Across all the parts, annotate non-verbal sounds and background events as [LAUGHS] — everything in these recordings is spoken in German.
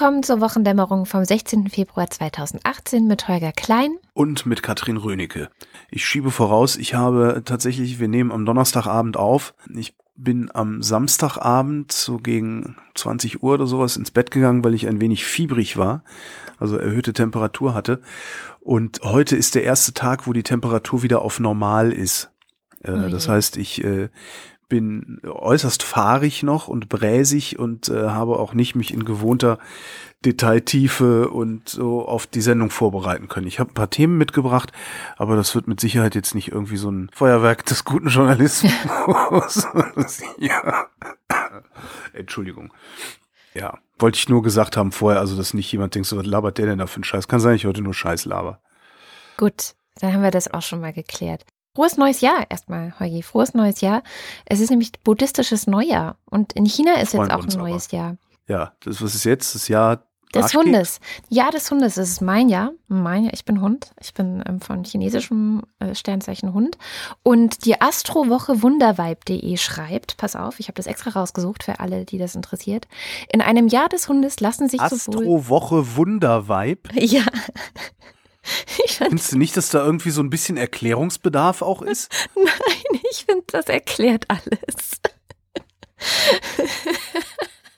Willkommen zur Wochendämmerung vom 16. Februar 2018 mit Holger Klein und mit Katrin Rönecke. Ich schiebe voraus, ich habe tatsächlich, wir nehmen am Donnerstagabend auf. Ich bin am Samstagabend so gegen 20 Uhr oder sowas ins Bett gegangen, weil ich ein wenig fiebrig war, also erhöhte Temperatur hatte. Und heute ist der erste Tag, wo die Temperatur wieder auf normal ist. Äh, oh das heißt, ich äh, bin äußerst fahrig noch und bräsig und äh, habe auch nicht mich in gewohnter Detailtiefe und so auf die Sendung vorbereiten können. Ich habe ein paar Themen mitgebracht, aber das wird mit Sicherheit jetzt nicht irgendwie so ein Feuerwerk des guten Journalismus. [LAUGHS] [LAUGHS] ja. Entschuldigung. Ja, wollte ich nur gesagt haben vorher, also dass nicht jemand denkt, so was labert der denn da für einen Scheiß? Kann sein, ich heute nur Scheiß laber. Gut, dann haben wir das auch schon mal geklärt. Frohes neues Jahr erstmal, Heugi. Frohes neues Jahr. Es ist nämlich buddhistisches Neujahr. Und in China ist jetzt auch ein neues aber. Jahr. Ja, das was ist jetzt? Das Jahr des Hundes. Ja, des Hundes. Das ist mein Jahr. Mein Jahr. Ich bin Hund. Ich bin ähm, von chinesischem äh, Sternzeichen Hund. Und die Astrowoche Wunderweib.de schreibt, pass auf, ich habe das extra rausgesucht für alle, die das interessiert. In einem Jahr des Hundes lassen sich sowohl Astrowoche Wunderweib? [LAUGHS] Ja. [LAUGHS] Findest du nicht, dass da irgendwie so ein bisschen Erklärungsbedarf auch ist? [LAUGHS] Nein, ich finde, das erklärt alles.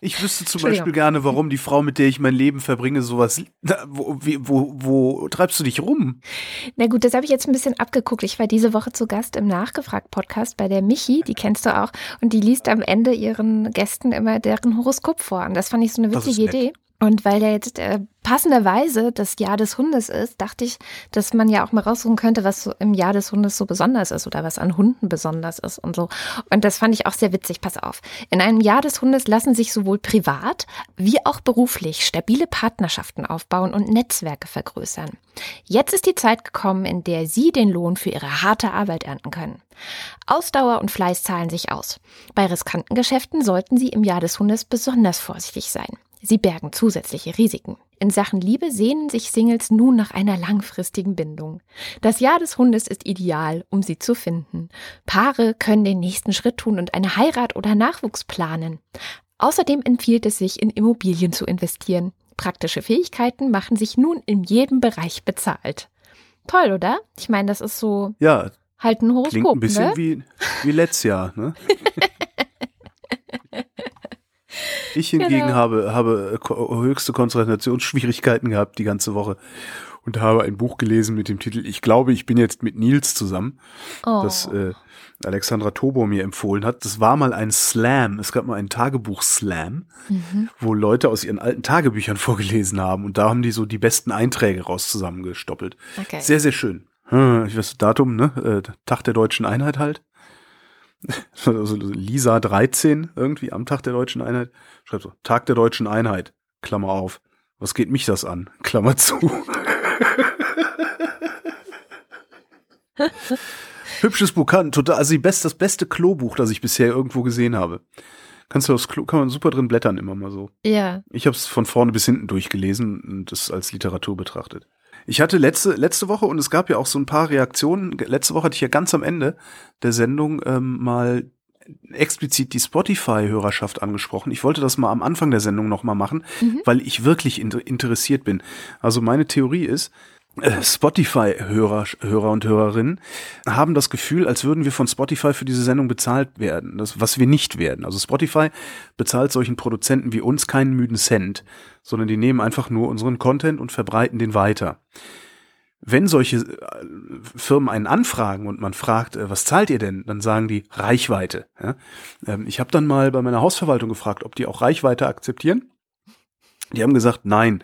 Ich wüsste zum Beispiel gerne, warum die Frau, mit der ich mein Leben verbringe, sowas. Wo, wo, wo treibst du dich rum? Na gut, das habe ich jetzt ein bisschen abgeguckt. Ich war diese Woche zu Gast im Nachgefragt-Podcast bei der Michi, die kennst du auch, und die liest am Ende ihren Gästen immer deren Horoskop vor. Und das fand ich so eine witzige Idee. Und weil ja jetzt äh, passenderweise das Jahr des Hundes ist, dachte ich, dass man ja auch mal raussuchen könnte, was so im Jahr des Hundes so besonders ist oder was an Hunden besonders ist und so. Und das fand ich auch sehr witzig. Pass auf. In einem Jahr des Hundes lassen sich sowohl privat wie auch beruflich stabile Partnerschaften aufbauen und Netzwerke vergrößern. Jetzt ist die Zeit gekommen, in der Sie den Lohn für Ihre harte Arbeit ernten können. Ausdauer und Fleiß zahlen sich aus. Bei riskanten Geschäften sollten Sie im Jahr des Hundes besonders vorsichtig sein. Sie bergen zusätzliche Risiken. In Sachen Liebe sehnen sich Singles nun nach einer langfristigen Bindung. Das Jahr des Hundes ist ideal, um sie zu finden. Paare können den nächsten Schritt tun und eine Heirat oder Nachwuchs planen. Außerdem empfiehlt es sich, in Immobilien zu investieren. Praktische Fähigkeiten machen sich nun in jedem Bereich bezahlt. Toll, oder? Ich meine, das ist so ja, halt ein Horoskop. Klingt ein bisschen ne? wie, wie letztes Jahr, ne? [LAUGHS] Ich hingegen genau. habe, habe höchste Konzentrationsschwierigkeiten gehabt die ganze Woche und habe ein Buch gelesen mit dem Titel Ich glaube, ich bin jetzt mit Nils zusammen, oh. das äh, Alexandra Tobor mir empfohlen hat. Das war mal ein Slam. Es gab mal einen Tagebuch-Slam, mhm. wo Leute aus ihren alten Tagebüchern [LAUGHS] vorgelesen haben und da haben die so die besten Einträge raus zusammengestoppelt. Okay. Sehr, sehr schön. Hm, ich weiß, Datum, ne? Äh, Tag der deutschen Einheit halt. [LAUGHS] also Lisa 13 irgendwie am Tag der deutschen Einheit, schreibt so, Tag der deutschen Einheit, Klammer auf. Was geht mich das an? Klammer zu. [LAUGHS] Hübsches Buch, kann, total, also die best, das beste Klobuch, das ich bisher irgendwo gesehen habe. Kannst du das Klo, kann man super drin blättern immer mal so. Ja. Ich habe es von vorne bis hinten durchgelesen und es als Literatur betrachtet. Ich hatte letzte, letzte Woche, und es gab ja auch so ein paar Reaktionen, letzte Woche hatte ich ja ganz am Ende der Sendung ähm, mal explizit die Spotify-Hörerschaft angesprochen. Ich wollte das mal am Anfang der Sendung nochmal machen, mhm. weil ich wirklich inter interessiert bin. Also meine Theorie ist, Spotify-Hörer Hörer und Hörerinnen haben das Gefühl, als würden wir von Spotify für diese Sendung bezahlt werden, das, was wir nicht werden. Also Spotify bezahlt solchen Produzenten wie uns keinen müden Cent, sondern die nehmen einfach nur unseren Content und verbreiten den weiter. Wenn solche äh, Firmen einen anfragen und man fragt, äh, was zahlt ihr denn, dann sagen die Reichweite. Ähm, ich habe dann mal bei meiner Hausverwaltung gefragt, ob die auch Reichweite akzeptieren. Die haben gesagt, nein.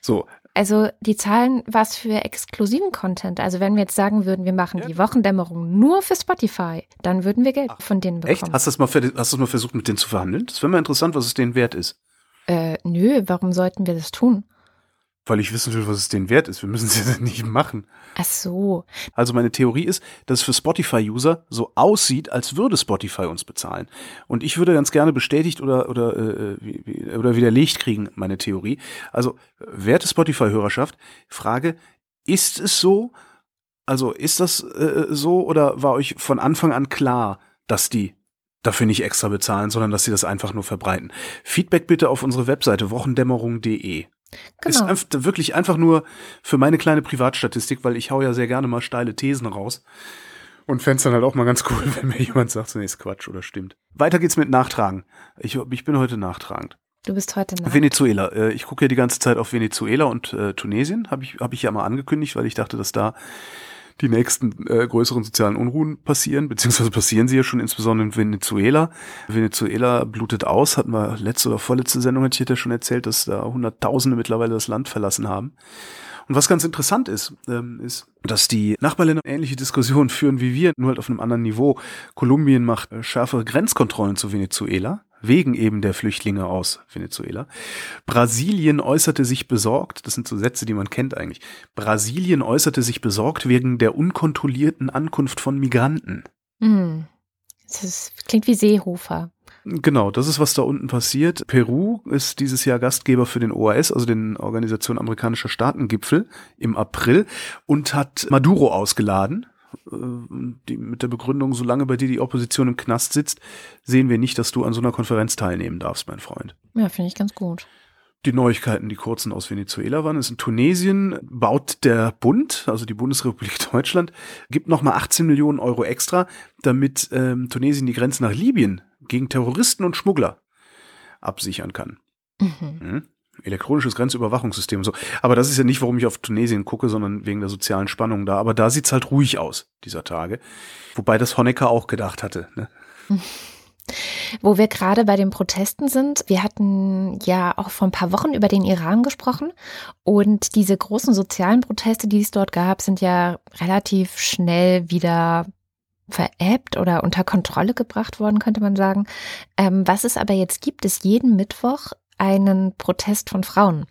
So, also die zahlen was für exklusiven Content. Also wenn wir jetzt sagen würden, wir machen ja. die Wochendämmerung nur für Spotify, dann würden wir Geld Ach, von denen bekommen. Echt? Hast du das mal, hast du mal versucht, mit denen zu verhandeln? Das wäre mal interessant, was es denen wert ist. Äh, nö, warum sollten wir das tun? Weil ich wissen will, was es denen wert ist. Wir müssen es [LAUGHS] ja nicht machen. Ach so. Also meine Theorie ist, dass es für Spotify-User so aussieht, als würde Spotify uns bezahlen. Und ich würde ganz gerne bestätigt oder, oder, äh, oder widerlegt kriegen, meine Theorie. Also, werte Spotify-Hörerschaft, Frage, ist es so? Also, ist das äh, so oder war euch von Anfang an klar, dass die dafür nicht extra bezahlen, sondern dass sie das einfach nur verbreiten. Feedback bitte auf unsere Webseite wochendämmerung.de. Genau. Ist wirklich einfach nur für meine kleine Privatstatistik, weil ich hau ja sehr gerne mal steile Thesen raus. Und fände dann halt auch mal ganz [LAUGHS] cool, wenn mir jemand sagt, nee, ist Quatsch oder stimmt. Weiter geht's mit Nachtragen. Ich, ich bin heute nachtragend. Du bist heute nach. Venezuela. Äh, ich gucke ja die ganze Zeit auf Venezuela und äh, Tunesien. Habe ich, hab ich ja mal angekündigt, weil ich dachte, dass da die nächsten äh, größeren sozialen Unruhen passieren, beziehungsweise passieren sie ja schon insbesondere in Venezuela. Venezuela blutet aus, hatten wir letzte oder vorletzte Sendung, hatte ich ja schon erzählt, dass da Hunderttausende mittlerweile das Land verlassen haben. Und was ganz interessant ist, ähm, ist, dass die Nachbarländer ähnliche Diskussionen führen wie wir, nur halt auf einem anderen Niveau. Kolumbien macht äh, schärfere Grenzkontrollen zu Venezuela wegen eben der Flüchtlinge aus Venezuela. Brasilien äußerte sich besorgt, das sind so Sätze, die man kennt eigentlich. Brasilien äußerte sich besorgt wegen der unkontrollierten Ankunft von Migranten. Mm. Das ist, klingt wie Seehofer. Genau, das ist, was da unten passiert. Peru ist dieses Jahr Gastgeber für den OAS, also den Organisation amerikanischer Staatengipfel im April und hat Maduro ausgeladen, die, mit der Begründung, solange bei dir die Opposition im Knast sitzt, sehen wir nicht, dass du an so einer Konferenz teilnehmen darfst, mein Freund. Ja, finde ich ganz gut. Die Neuigkeiten, die kurzen aus Venezuela waren, ist in Tunesien baut der Bund, also die Bundesrepublik [LAUGHS] Deutschland, gibt nochmal 18 Millionen Euro extra, damit ähm, Tunesien die Grenze nach Libyen gegen Terroristen und Schmuggler absichern kann. Mhm. Elektronisches Grenzüberwachungssystem und so. Aber das ist ja nicht, warum ich auf Tunesien gucke, sondern wegen der sozialen Spannung da. Aber da sieht's halt ruhig aus, dieser Tage. Wobei das Honecker auch gedacht hatte. Ne? Wo wir gerade bei den Protesten sind, wir hatten ja auch vor ein paar Wochen über den Iran gesprochen und diese großen sozialen Proteste, die es dort gab, sind ja relativ schnell wieder veräppt oder unter Kontrolle gebracht worden, könnte man sagen. Ähm, was es aber jetzt gibt, ist jeden Mittwoch einen Protest von Frauen.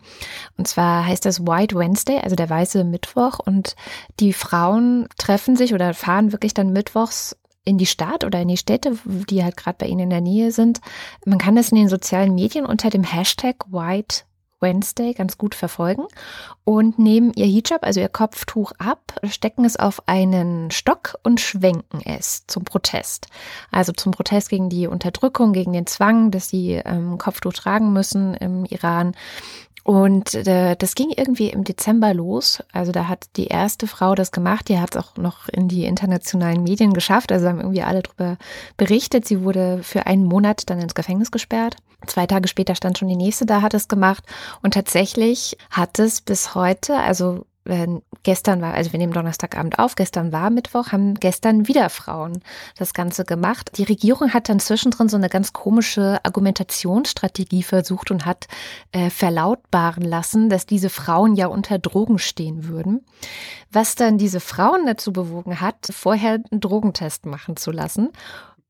Und zwar heißt das White Wednesday, also der weiße Mittwoch. Und die Frauen treffen sich oder fahren wirklich dann mittwochs in die Stadt oder in die Städte, die halt gerade bei ihnen in der Nähe sind. Man kann das in den sozialen Medien unter dem Hashtag White Wednesday ganz gut verfolgen und nehmen ihr Hijab, also ihr Kopftuch ab, stecken es auf einen Stock und schwenken es zum Protest. Also zum Protest gegen die Unterdrückung, gegen den Zwang, dass sie ähm, Kopftuch tragen müssen im Iran. Und äh, das ging irgendwie im Dezember los. Also da hat die erste Frau das gemacht. Die hat es auch noch in die internationalen Medien geschafft. Also haben irgendwie alle darüber berichtet. Sie wurde für einen Monat dann ins Gefängnis gesperrt. Zwei Tage später stand schon die nächste da, hat es gemacht. Und tatsächlich hat es bis heute, also gestern war, also wir nehmen Donnerstagabend auf, gestern war Mittwoch, haben gestern wieder Frauen das Ganze gemacht. Die Regierung hat dann zwischendrin so eine ganz komische Argumentationsstrategie versucht und hat äh, verlautbaren lassen, dass diese Frauen ja unter Drogen stehen würden. Was dann diese Frauen dazu bewogen hat, vorher einen Drogentest machen zu lassen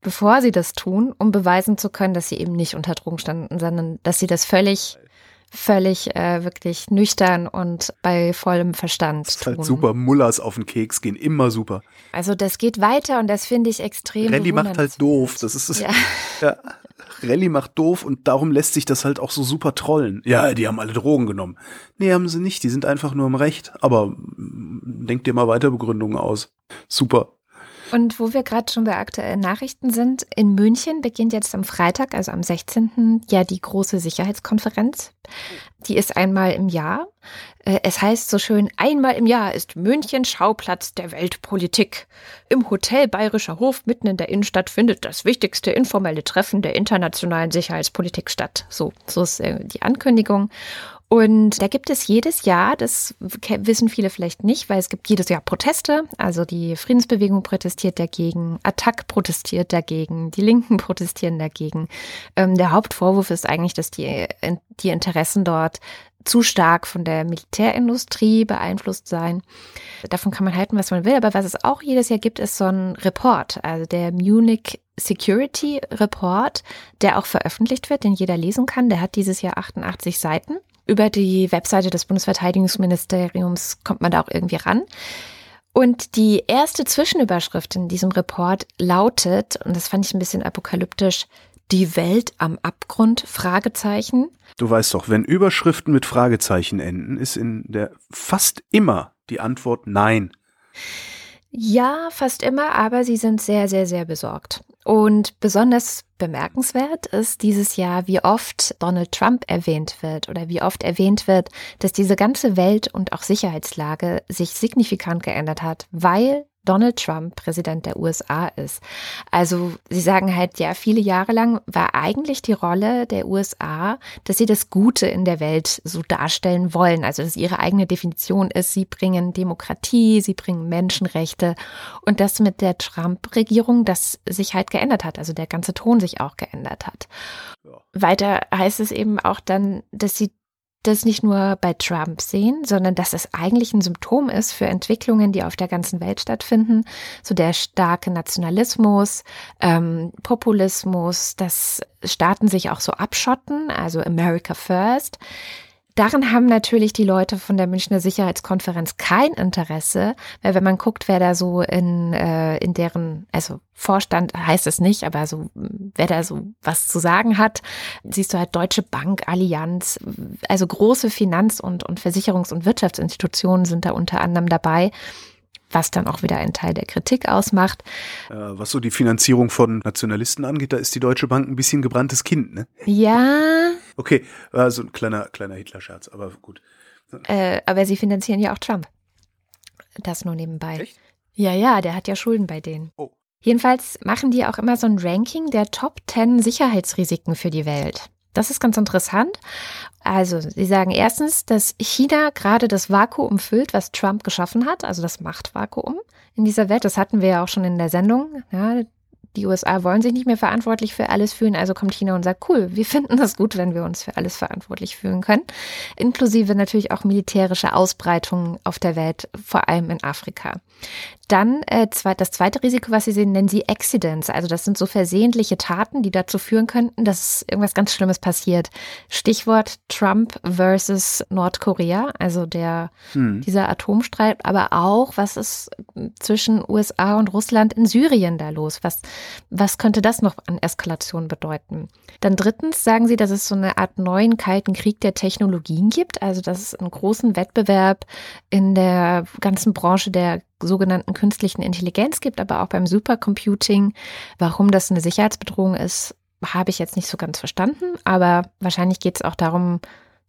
bevor sie das tun, um beweisen zu können, dass sie eben nicht unter Drogen standen, sondern dass sie das völlig völlig äh, wirklich nüchtern und bei vollem Verstand. Das ist halt super. Mullers auf den Keks gehen, immer super. Also das geht weiter und das finde ich extrem. Rallye macht halt doof. Das ist es. Ja. [LAUGHS] ja. Rallye macht doof und darum lässt sich das halt auch so super trollen. Ja, die haben alle Drogen genommen. Nee, haben sie nicht. Die sind einfach nur im Recht. Aber mm, denkt dir mal weiter Begründungen aus. Super. Und wo wir gerade schon bei aktuellen Nachrichten sind, in München beginnt jetzt am Freitag, also am 16. ja die große Sicherheitskonferenz. Die ist einmal im Jahr. Äh, es heißt so schön, einmal im Jahr ist München Schauplatz der Weltpolitik. Im Hotel Bayerischer Hof mitten in der Innenstadt findet das wichtigste informelle Treffen der internationalen Sicherheitspolitik statt. So, so ist äh, die Ankündigung. Und da gibt es jedes Jahr, das wissen viele vielleicht nicht, weil es gibt jedes Jahr Proteste. Also die Friedensbewegung protestiert dagegen, Attac protestiert dagegen, die Linken protestieren dagegen. Ähm, der Hauptvorwurf ist eigentlich, dass die, die Interessen dort zu stark von der Militärindustrie beeinflusst seien. Davon kann man halten, was man will. Aber was es auch jedes Jahr gibt, ist so ein Report, also der Munich Security Report, der auch veröffentlicht wird, den jeder lesen kann. Der hat dieses Jahr 88 Seiten. Über die Webseite des Bundesverteidigungsministeriums kommt man da auch irgendwie ran. Und die erste Zwischenüberschrift in diesem Report lautet, und das fand ich ein bisschen apokalyptisch, die Welt am Abgrund? Fragezeichen. Du weißt doch, wenn Überschriften mit Fragezeichen enden, ist in der fast immer die Antwort nein. Ja, fast immer, aber sie sind sehr, sehr, sehr besorgt. Und besonders bemerkenswert ist dieses Jahr, wie oft Donald Trump erwähnt wird oder wie oft erwähnt wird, dass diese ganze Welt und auch Sicherheitslage sich signifikant geändert hat, weil Donald Trump Präsident der USA ist. Also sie sagen halt, ja, viele Jahre lang war eigentlich die Rolle der USA, dass sie das Gute in der Welt so darstellen wollen. Also dass ihre eigene Definition ist, sie bringen Demokratie, sie bringen Menschenrechte und das mit der Trump-Regierung, das sich halt geändert hat, also der ganze Ton sich auch geändert hat. Ja. Weiter heißt es eben auch dann, dass sie das nicht nur bei Trump sehen, sondern dass es eigentlich ein Symptom ist für Entwicklungen, die auf der ganzen Welt stattfinden. So der starke Nationalismus, ähm, Populismus, dass Staaten sich auch so abschotten, also America First. Daran haben natürlich die Leute von der Münchner Sicherheitskonferenz kein Interesse, weil wenn man guckt, wer da so in, äh, in deren, also Vorstand heißt es nicht, aber so, wer da so was zu sagen hat, siehst du halt Deutsche Bank, Allianz, also große Finanz- und, und Versicherungs- und Wirtschaftsinstitutionen sind da unter anderem dabei was dann auch wieder ein Teil der Kritik ausmacht. Äh, was so die Finanzierung von Nationalisten angeht, da ist die Deutsche Bank ein bisschen gebranntes Kind, ne? Ja. Okay, also ein kleiner, kleiner Hitler-Scherz, aber gut. Äh, aber sie finanzieren ja auch Trump. Das nur nebenbei. Echt? Ja, ja, der hat ja Schulden bei denen. Oh. Jedenfalls machen die auch immer so ein Ranking der Top 10 Sicherheitsrisiken für die Welt. Das ist ganz interessant. Also, Sie sagen erstens, dass China gerade das Vakuum füllt, was Trump geschaffen hat, also das Machtvakuum in dieser Welt. Das hatten wir ja auch schon in der Sendung. Ja, die USA wollen sich nicht mehr verantwortlich für alles fühlen, also kommt China und sagt, cool, wir finden das gut, wenn wir uns für alles verantwortlich fühlen können. Inklusive natürlich auch militärische Ausbreitungen auf der Welt, vor allem in Afrika. Dann äh, das zweite Risiko, was Sie sehen, nennen Sie Accidents. Also das sind so versehentliche Taten, die dazu führen könnten, dass irgendwas ganz Schlimmes passiert. Stichwort Trump versus Nordkorea, also der hm. dieser Atomstreit, aber auch, was ist zwischen USA und Russland in Syrien da los? Was, was könnte das noch an Eskalation bedeuten? Dann drittens sagen Sie, dass es so eine Art neuen kalten Krieg der Technologien gibt, also dass es einen großen Wettbewerb in der ganzen Branche der sogenannten künstlichen Intelligenz gibt, aber auch beim Supercomputing. Warum das eine Sicherheitsbedrohung ist, habe ich jetzt nicht so ganz verstanden, aber wahrscheinlich geht es auch darum,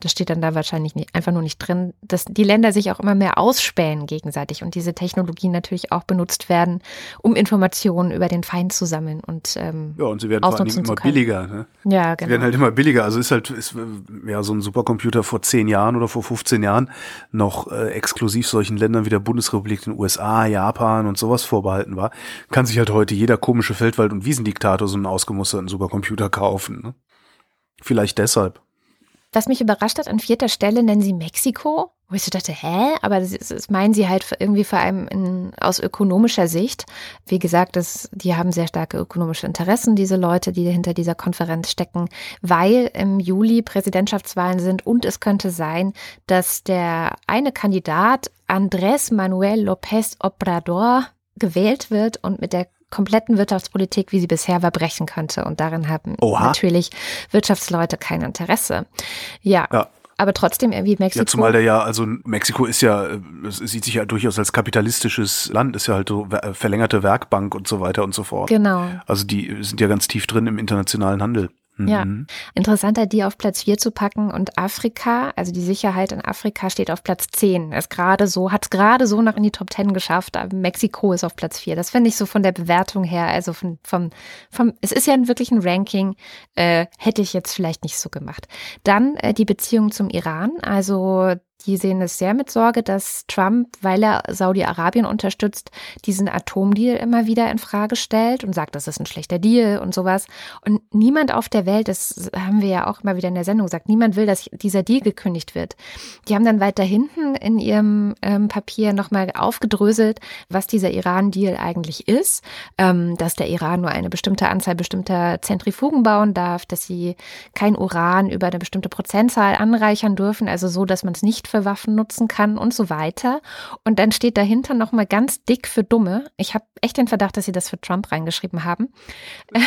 das steht dann da wahrscheinlich nicht, einfach nur nicht drin, dass die Länder sich auch immer mehr ausspähen gegenseitig und diese Technologien natürlich auch benutzt werden, um Informationen über den Feind zu sammeln und ähm, ja und sie werden vor allem immer billiger. Ne? Ja, genau. Sie werden halt immer billiger. Also ist halt ist, ja so ein Supercomputer vor zehn Jahren oder vor 15 Jahren noch äh, exklusiv solchen Ländern wie der Bundesrepublik, den USA, Japan und sowas vorbehalten war, kann sich halt heute jeder komische Feldwald- und Wiesendiktator so einen ausgemusterten Supercomputer kaufen. Ne? Vielleicht deshalb. Was mich überrascht hat, an vierter Stelle nennen sie Mexiko, wo ich so dachte, hä? Aber das, das meinen sie halt irgendwie vor allem in, aus ökonomischer Sicht. Wie gesagt, das, die haben sehr starke ökonomische Interessen, diese Leute, die hinter dieser Konferenz stecken, weil im Juli Präsidentschaftswahlen sind und es könnte sein, dass der eine Kandidat Andrés Manuel López Obrador gewählt wird und mit der kompletten Wirtschaftspolitik, wie sie bisher war, brechen könnte. Und darin haben Oha. natürlich Wirtschaftsleute kein Interesse. Ja. ja. Aber trotzdem irgendwie Mexiko. Ja, zumal der ja, also Mexiko ist ja, es sieht sich ja durchaus als kapitalistisches Land, ist ja halt so verlängerte Werkbank und so weiter und so fort. Genau. Also die sind ja ganz tief drin im internationalen Handel. Ja, mhm. interessanter, die auf Platz 4 zu packen und Afrika, also die Sicherheit in Afrika steht auf Platz 10. Ist gerade so, hat es gerade so noch in die Top 10 geschafft, aber Mexiko ist auf Platz 4. Das finde ich so von der Bewertung her, also von, vom, vom, es ist ja wirklich ein Ranking, äh, hätte ich jetzt vielleicht nicht so gemacht. Dann äh, die Beziehung zum Iran, also die sehen es sehr mit Sorge, dass Trump, weil er Saudi-Arabien unterstützt, diesen Atomdeal immer wieder in Frage stellt und sagt, das ist ein schlechter Deal und sowas. Und niemand auf der Welt, das haben wir ja auch immer wieder in der Sendung gesagt, niemand will, dass dieser Deal gekündigt wird. Die haben dann weiter hinten in ihrem ähm, Papier nochmal aufgedröselt, was dieser Iran-Deal eigentlich ist, ähm, dass der Iran nur eine bestimmte Anzahl bestimmter Zentrifugen bauen darf, dass sie kein Uran über eine bestimmte Prozentzahl anreichern dürfen, also so, dass man es nicht für Waffen nutzen kann und so weiter. Und dann steht dahinter nochmal ganz dick für Dumme. Ich habe echt den Verdacht, dass sie das für Trump reingeschrieben haben. [LAUGHS]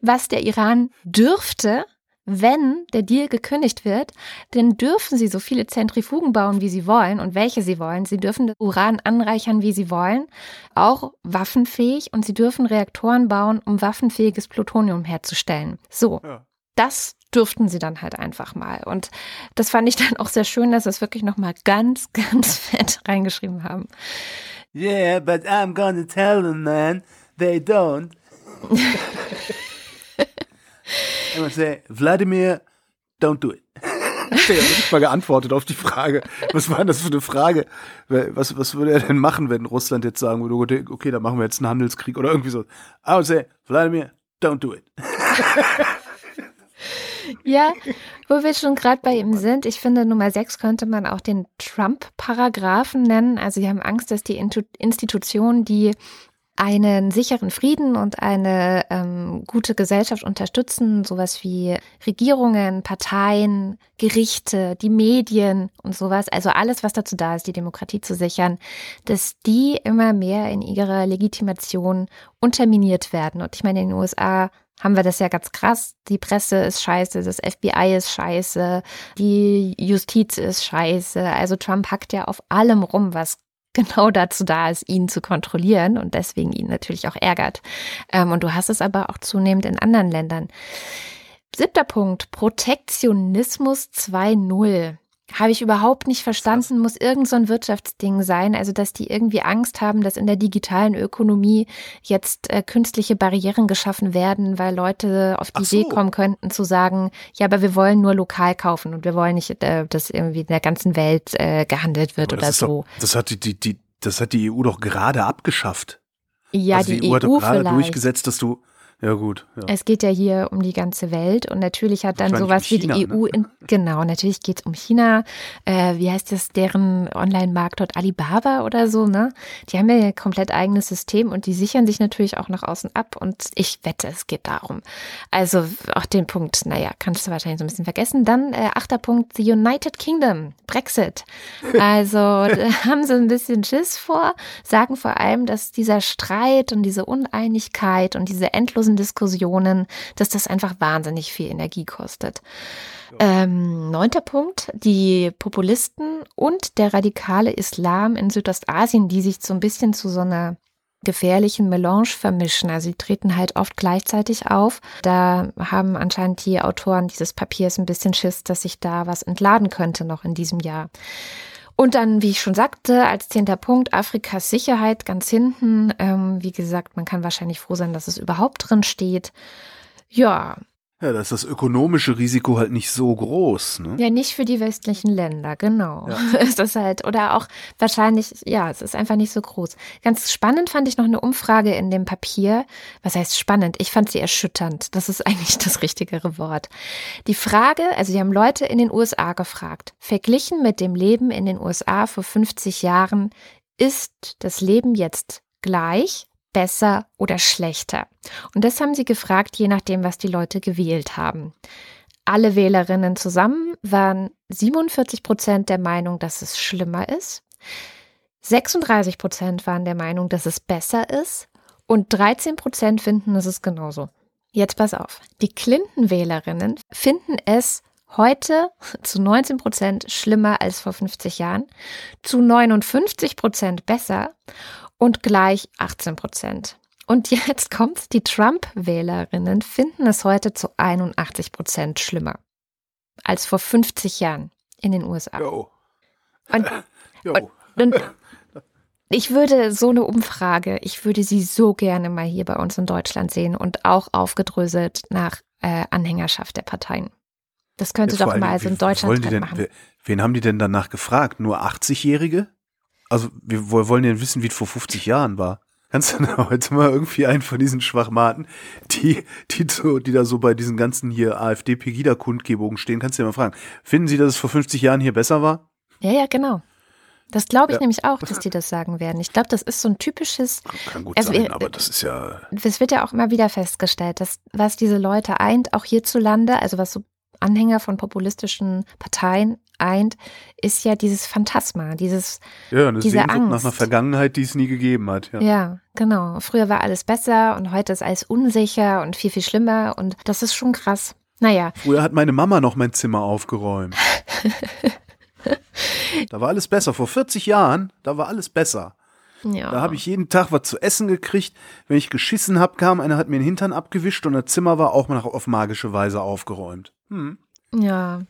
Was der Iran dürfte, wenn der Deal gekündigt wird, dann dürfen sie so viele Zentrifugen bauen, wie sie wollen und welche sie wollen. Sie dürfen Uran anreichern, wie sie wollen, auch waffenfähig und sie dürfen Reaktoren bauen, um waffenfähiges Plutonium herzustellen. So, ja. das dürften sie dann halt einfach mal. Und das fand ich [LAUGHS] dann auch sehr schön, dass sie es wirklich nochmal ganz, [LAUGHS] ganz fett reingeschrieben haben. Yeah, but I'm gonna tell them, man, they don't. [LAUGHS] I would say, Vladimir, don't do it. Hat nicht mal geantwortet auf die Frage. Was war das für eine Frage? Was, was würde er denn machen, wenn Russland jetzt sagen würde, okay, dann machen wir jetzt einen Handelskrieg oder irgendwie so. I would say, Vladimir, don't do it. Ja, wo wir schon gerade bei ihm sind, ich finde, Nummer 6 könnte man auch den Trump-Paragraphen nennen. Also, sie haben Angst, dass die Institutionen, die einen sicheren Frieden und eine ähm, gute Gesellschaft unterstützen, sowas wie Regierungen, Parteien, Gerichte, die Medien und sowas, also alles, was dazu da ist, die Demokratie zu sichern, dass die immer mehr in ihrer Legitimation unterminiert werden. Und ich meine, in den USA haben wir das ja ganz krass. Die Presse ist scheiße, das FBI ist scheiße, die Justiz ist scheiße. Also Trump hackt ja auf allem rum, was [LAUGHS] genau dazu da ist, ihn zu kontrollieren und deswegen ihn natürlich auch ärgert. Ähm, und du hast es aber auch zunehmend in anderen Ländern. Siebter Punkt, Protektionismus 2.0 habe ich überhaupt nicht verstanden, muss irgend so ein Wirtschaftsding sein, also dass die irgendwie Angst haben, dass in der digitalen Ökonomie jetzt äh, künstliche Barrieren geschaffen werden, weil Leute auf die so. Idee kommen könnten zu sagen, ja, aber wir wollen nur lokal kaufen und wir wollen nicht, äh, dass irgendwie in der ganzen Welt äh, gehandelt wird oder so. Doch, das hat die, die, die, das hat die EU doch gerade abgeschafft. Ja, also die, die EU, EU hat doch gerade durchgesetzt, dass du ja, gut. Ja. Es geht ja hier um die ganze Welt und natürlich hat dann sowas wie die EU, ne? in, genau, natürlich geht es um China. Äh, wie heißt das, deren Online-Markt dort Alibaba oder so, ne? Die haben ja ein komplett eigenes System und die sichern sich natürlich auch nach außen ab und ich wette, es geht darum. Also auch den Punkt, naja, kannst du wahrscheinlich so ein bisschen vergessen. Dann äh, achter Punkt, the United Kingdom, Brexit. Also [LAUGHS] da haben sie ein bisschen Schiss vor, sagen vor allem, dass dieser Streit und diese Uneinigkeit und diese endlosen endlosen Diskussionen, dass das einfach wahnsinnig viel Energie kostet. Ähm, neunter Punkt, die Populisten und der radikale Islam in Südostasien, die sich so ein bisschen zu so einer gefährlichen Melange vermischen. Also sie treten halt oft gleichzeitig auf. Da haben anscheinend die Autoren dieses Papiers ein bisschen Schiss, dass sich da was entladen könnte noch in diesem Jahr. Und dann, wie ich schon sagte, als zehnter Punkt Afrikas Sicherheit ganz hinten. Ähm, wie gesagt, man kann wahrscheinlich froh sein, dass es überhaupt drin steht. Ja, ja, da ist das ökonomische Risiko halt nicht so groß. Ne? Ja, nicht für die westlichen Länder, genau. Ja. [LAUGHS] Ist halt, oder auch wahrscheinlich, ja, es ist einfach nicht so groß. Ganz spannend fand ich noch eine Umfrage in dem Papier. Was heißt spannend? Ich fand sie erschütternd. Das ist [LAUGHS] eigentlich das richtigere Wort. Die Frage, also die haben Leute in den USA gefragt, verglichen mit dem Leben in den USA vor 50 Jahren, ist das Leben jetzt gleich besser oder schlechter? Und das haben sie gefragt, je nachdem, was die Leute gewählt haben. Alle Wählerinnen zusammen waren 47 Prozent der Meinung, dass es schlimmer ist. 36 Prozent waren der Meinung, dass es besser ist. Und 13 Prozent finden, es ist genauso. Jetzt pass auf. Die Clinton-Wählerinnen finden es heute [LAUGHS] zu 19 Prozent schlimmer als vor 50 Jahren, zu 59 Prozent besser und gleich 18 Prozent. Und jetzt [LAUGHS] kommt's, die Trump-Wählerinnen finden es heute zu 81 Prozent schlimmer als vor 50 Jahren in den USA. Yo. Und, [LAUGHS] Yo. Und, und ich würde so eine Umfrage, ich würde sie so gerne mal hier bei uns in Deutschland sehen und auch aufgedröselt nach äh, Anhängerschaft der Parteien. Das könnte Jetzt doch mal so in Deutschland denn, machen. Wen haben die denn danach gefragt? Nur 80-Jährige? Also, wir wollen ja wissen, wie es vor 50 Jahren war. Kannst du da [LAUGHS] heute mal irgendwie einen von diesen Schwachmaten, die, die, so, die da so bei diesen ganzen hier AfD-Pegida-Kundgebungen stehen, kannst du ja mal fragen. Finden Sie, dass es vor 50 Jahren hier besser war? Ja, ja, genau. Das glaube ich ja. nämlich auch, dass die das sagen werden. Ich glaube, das ist so ein typisches. Kann gut also, sein, aber das ist ja. Es wird ja auch immer wieder festgestellt, dass was diese Leute eint, auch hierzulande, also was so Anhänger von populistischen Parteien eint, ist ja dieses Phantasma, dieses ja, eine diese Sehnsucht Angst. nach einer Vergangenheit, die es nie gegeben hat. Ja. ja, genau. Früher war alles besser und heute ist alles unsicher und viel, viel schlimmer und das ist schon krass. Naja. Früher hat meine Mama noch mein Zimmer aufgeräumt. [LAUGHS] da war alles besser. Vor 40 Jahren, da war alles besser. Ja. Da habe ich jeden Tag was zu essen gekriegt. Wenn ich geschissen habe, kam einer, hat mir den Hintern abgewischt und das Zimmer war auch mal auf magische Weise aufgeräumt. Hm. Ja.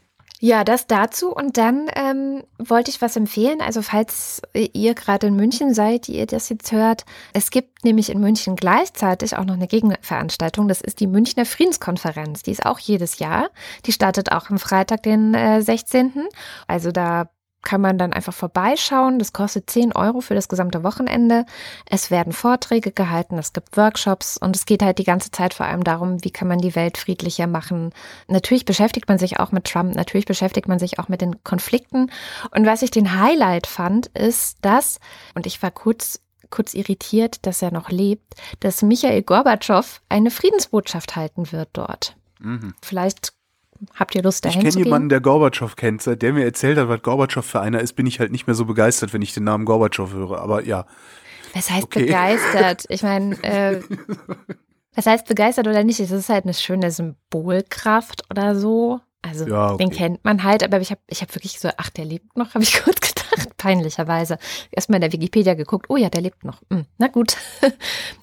Ja, das dazu. Und dann ähm, wollte ich was empfehlen. Also falls ihr gerade in München seid, die ihr das jetzt hört, es gibt nämlich in München gleichzeitig auch noch eine Gegenveranstaltung. Das ist die Münchner Friedenskonferenz. Die ist auch jedes Jahr. Die startet auch am Freitag, den äh, 16. Also da kann man dann einfach vorbeischauen. Das kostet 10 Euro für das gesamte Wochenende. Es werden Vorträge gehalten, es gibt Workshops und es geht halt die ganze Zeit vor allem darum, wie kann man die Welt friedlicher machen. Natürlich beschäftigt man sich auch mit Trump, natürlich beschäftigt man sich auch mit den Konflikten. Und was ich den Highlight fand, ist das, und ich war kurz kurz irritiert, dass er noch lebt, dass Michael Gorbatschow eine Friedensbotschaft halten wird dort. Mhm. Vielleicht Habt ihr Lust, dahin Ich kenne jemanden, der Gorbatschow kennt. Seit der mir erzählt hat, was Gorbatschow für einer ist, bin ich halt nicht mehr so begeistert, wenn ich den Namen Gorbatschow höre. Aber ja. Was heißt okay. begeistert? Ich meine, äh, [LAUGHS] was heißt begeistert oder nicht? Es ist halt eine schöne Symbolkraft oder so. Also ja, okay. den kennt man halt, aber ich habe ich hab wirklich so, ach, der lebt noch, [LAUGHS] habe ich kurz gedacht, peinlicherweise. Erstmal in der Wikipedia geguckt, oh ja, der lebt noch. Hm, na gut.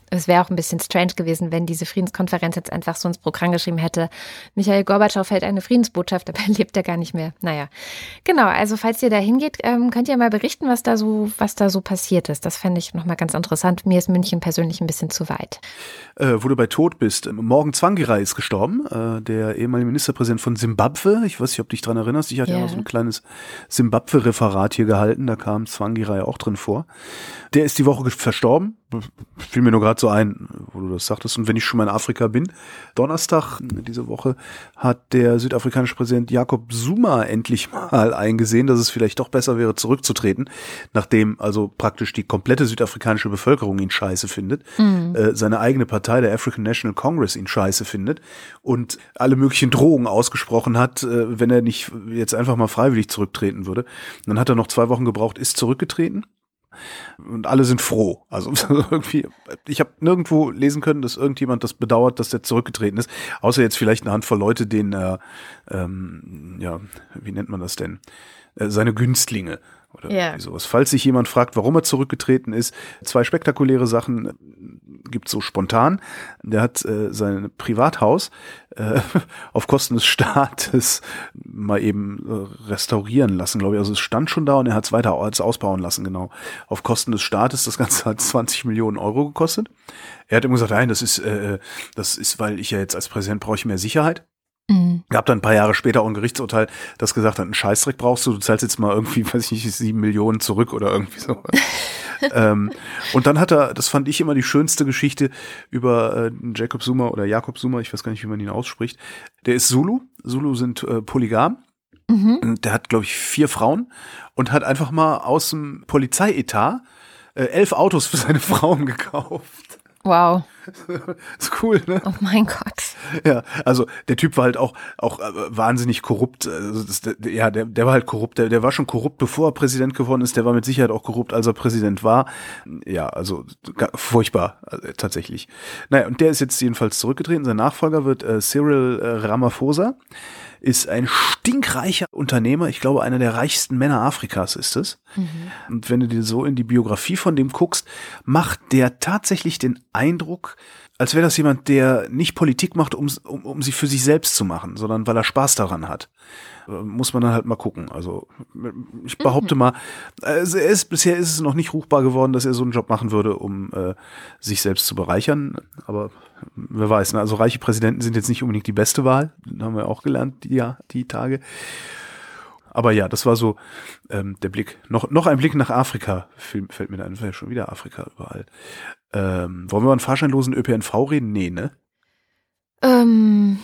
Es wäre auch ein bisschen strange gewesen, wenn diese Friedenskonferenz jetzt einfach so ins Programm geschrieben hätte, Michael Gorbatschow hält eine Friedensbotschaft, aber [LAUGHS] lebt er gar nicht mehr. Naja, genau, also falls ihr da hingeht, ähm, könnt ihr mal berichten, was da so, was da so passiert ist. Das fände ich nochmal ganz interessant. Mir ist München persönlich ein bisschen zu weit. Äh, wo du bei Tod bist, Morgen Zwangirai ist gestorben, äh, der ehemalige Ministerpräsident von Simbabwe. Ich weiß nicht, ob du dich daran erinnerst. Ich hatte ja, ja so ein kleines Simbabwe-Referat hier gehalten, da kam Zwangirai auch drin vor. Der ist die Woche verstorben fiel mir nur gerade so ein, wo du das sagtest. Und wenn ich schon mal in Afrika bin, Donnerstag diese Woche hat der südafrikanische Präsident Jakob Zuma endlich mal eingesehen, dass es vielleicht doch besser wäre, zurückzutreten, nachdem also praktisch die komplette südafrikanische Bevölkerung ihn scheiße findet, mhm. äh, seine eigene Partei, der African National Congress, ihn scheiße findet und alle möglichen Drohungen ausgesprochen hat, äh, wenn er nicht jetzt einfach mal freiwillig zurücktreten würde. Und dann hat er noch zwei Wochen gebraucht, ist zurückgetreten und alle sind froh. Also [LAUGHS] irgendwie, ich habe nirgendwo lesen können, dass irgendjemand das bedauert, dass der zurückgetreten ist. Außer jetzt vielleicht eine Handvoll Leute, denen er, ähm, ja, wie nennt man das denn? Äh, seine Günstlinge oder yeah. sowas. Falls sich jemand fragt, warum er zurückgetreten ist, zwei spektakuläre Sachen gibt so spontan. Der hat äh, sein Privathaus äh, [LAUGHS] auf Kosten des Staates mal eben äh, restaurieren lassen, glaube ich. Also es stand schon da und er hat es weiter als ausbauen lassen, genau. Auf Kosten des Staates. Das Ganze hat 20 Millionen Euro gekostet. Er hat immer gesagt, nein, das ist, äh, das ist, weil ich ja jetzt als Präsident brauche ich mehr Sicherheit. Mhm. Gab dann ein paar Jahre später auch ein Gerichtsurteil, das gesagt hat, einen Scheißdreck brauchst du, du zahlst jetzt mal irgendwie, [LAUGHS] weiß ich nicht, sieben Millionen zurück oder irgendwie so. [LAUGHS] ähm, und dann hat er, das fand ich immer die schönste Geschichte über äh, Jacob Zuma oder Jakob Zuma, ich weiß gar nicht, wie man ihn ausspricht. Der ist Zulu. Zulu sind äh, polygam. Mhm. Der hat, glaube ich, vier Frauen und hat einfach mal aus dem Polizeietat äh, elf Autos für seine [LAUGHS] Frauen gekauft. Wow. [LAUGHS] ist cool, ne? Oh mein Gott. Ja, also der Typ war halt auch auch äh, wahnsinnig korrupt. Also das, der, ja, der, der war halt korrupt. Der, der war schon korrupt, bevor er Präsident geworden ist. Der war mit Sicherheit auch korrupt, als er Präsident war. Ja, also furchtbar also, tatsächlich. Naja, und der ist jetzt jedenfalls zurückgetreten. Sein Nachfolger wird äh, Cyril äh, Ramaphosa ist ein stinkreicher Unternehmer. Ich glaube, einer der reichsten Männer Afrikas ist es. Mhm. Und wenn du dir so in die Biografie von dem guckst, macht der tatsächlich den Eindruck, als wäre das jemand, der nicht Politik macht, um, um, um sie für sich selbst zu machen, sondern weil er Spaß daran hat. Äh, muss man dann halt mal gucken. Also ich behaupte mhm. mal, also er ist, bisher ist es noch nicht ruchbar geworden, dass er so einen Job machen würde, um äh, sich selbst zu bereichern. Aber wer weiß, ne? also reiche Präsidenten sind jetzt nicht unbedingt die beste Wahl. Das haben wir auch gelernt, die, ja, die Tage. Aber ja, das war so ähm, der Blick. Noch, noch ein Blick nach Afrika fällt mir ein. Schon wieder Afrika überall. Ähm, wollen wir über einen fahrscheinlosen ÖPNV reden? Nee, ne? Ähm,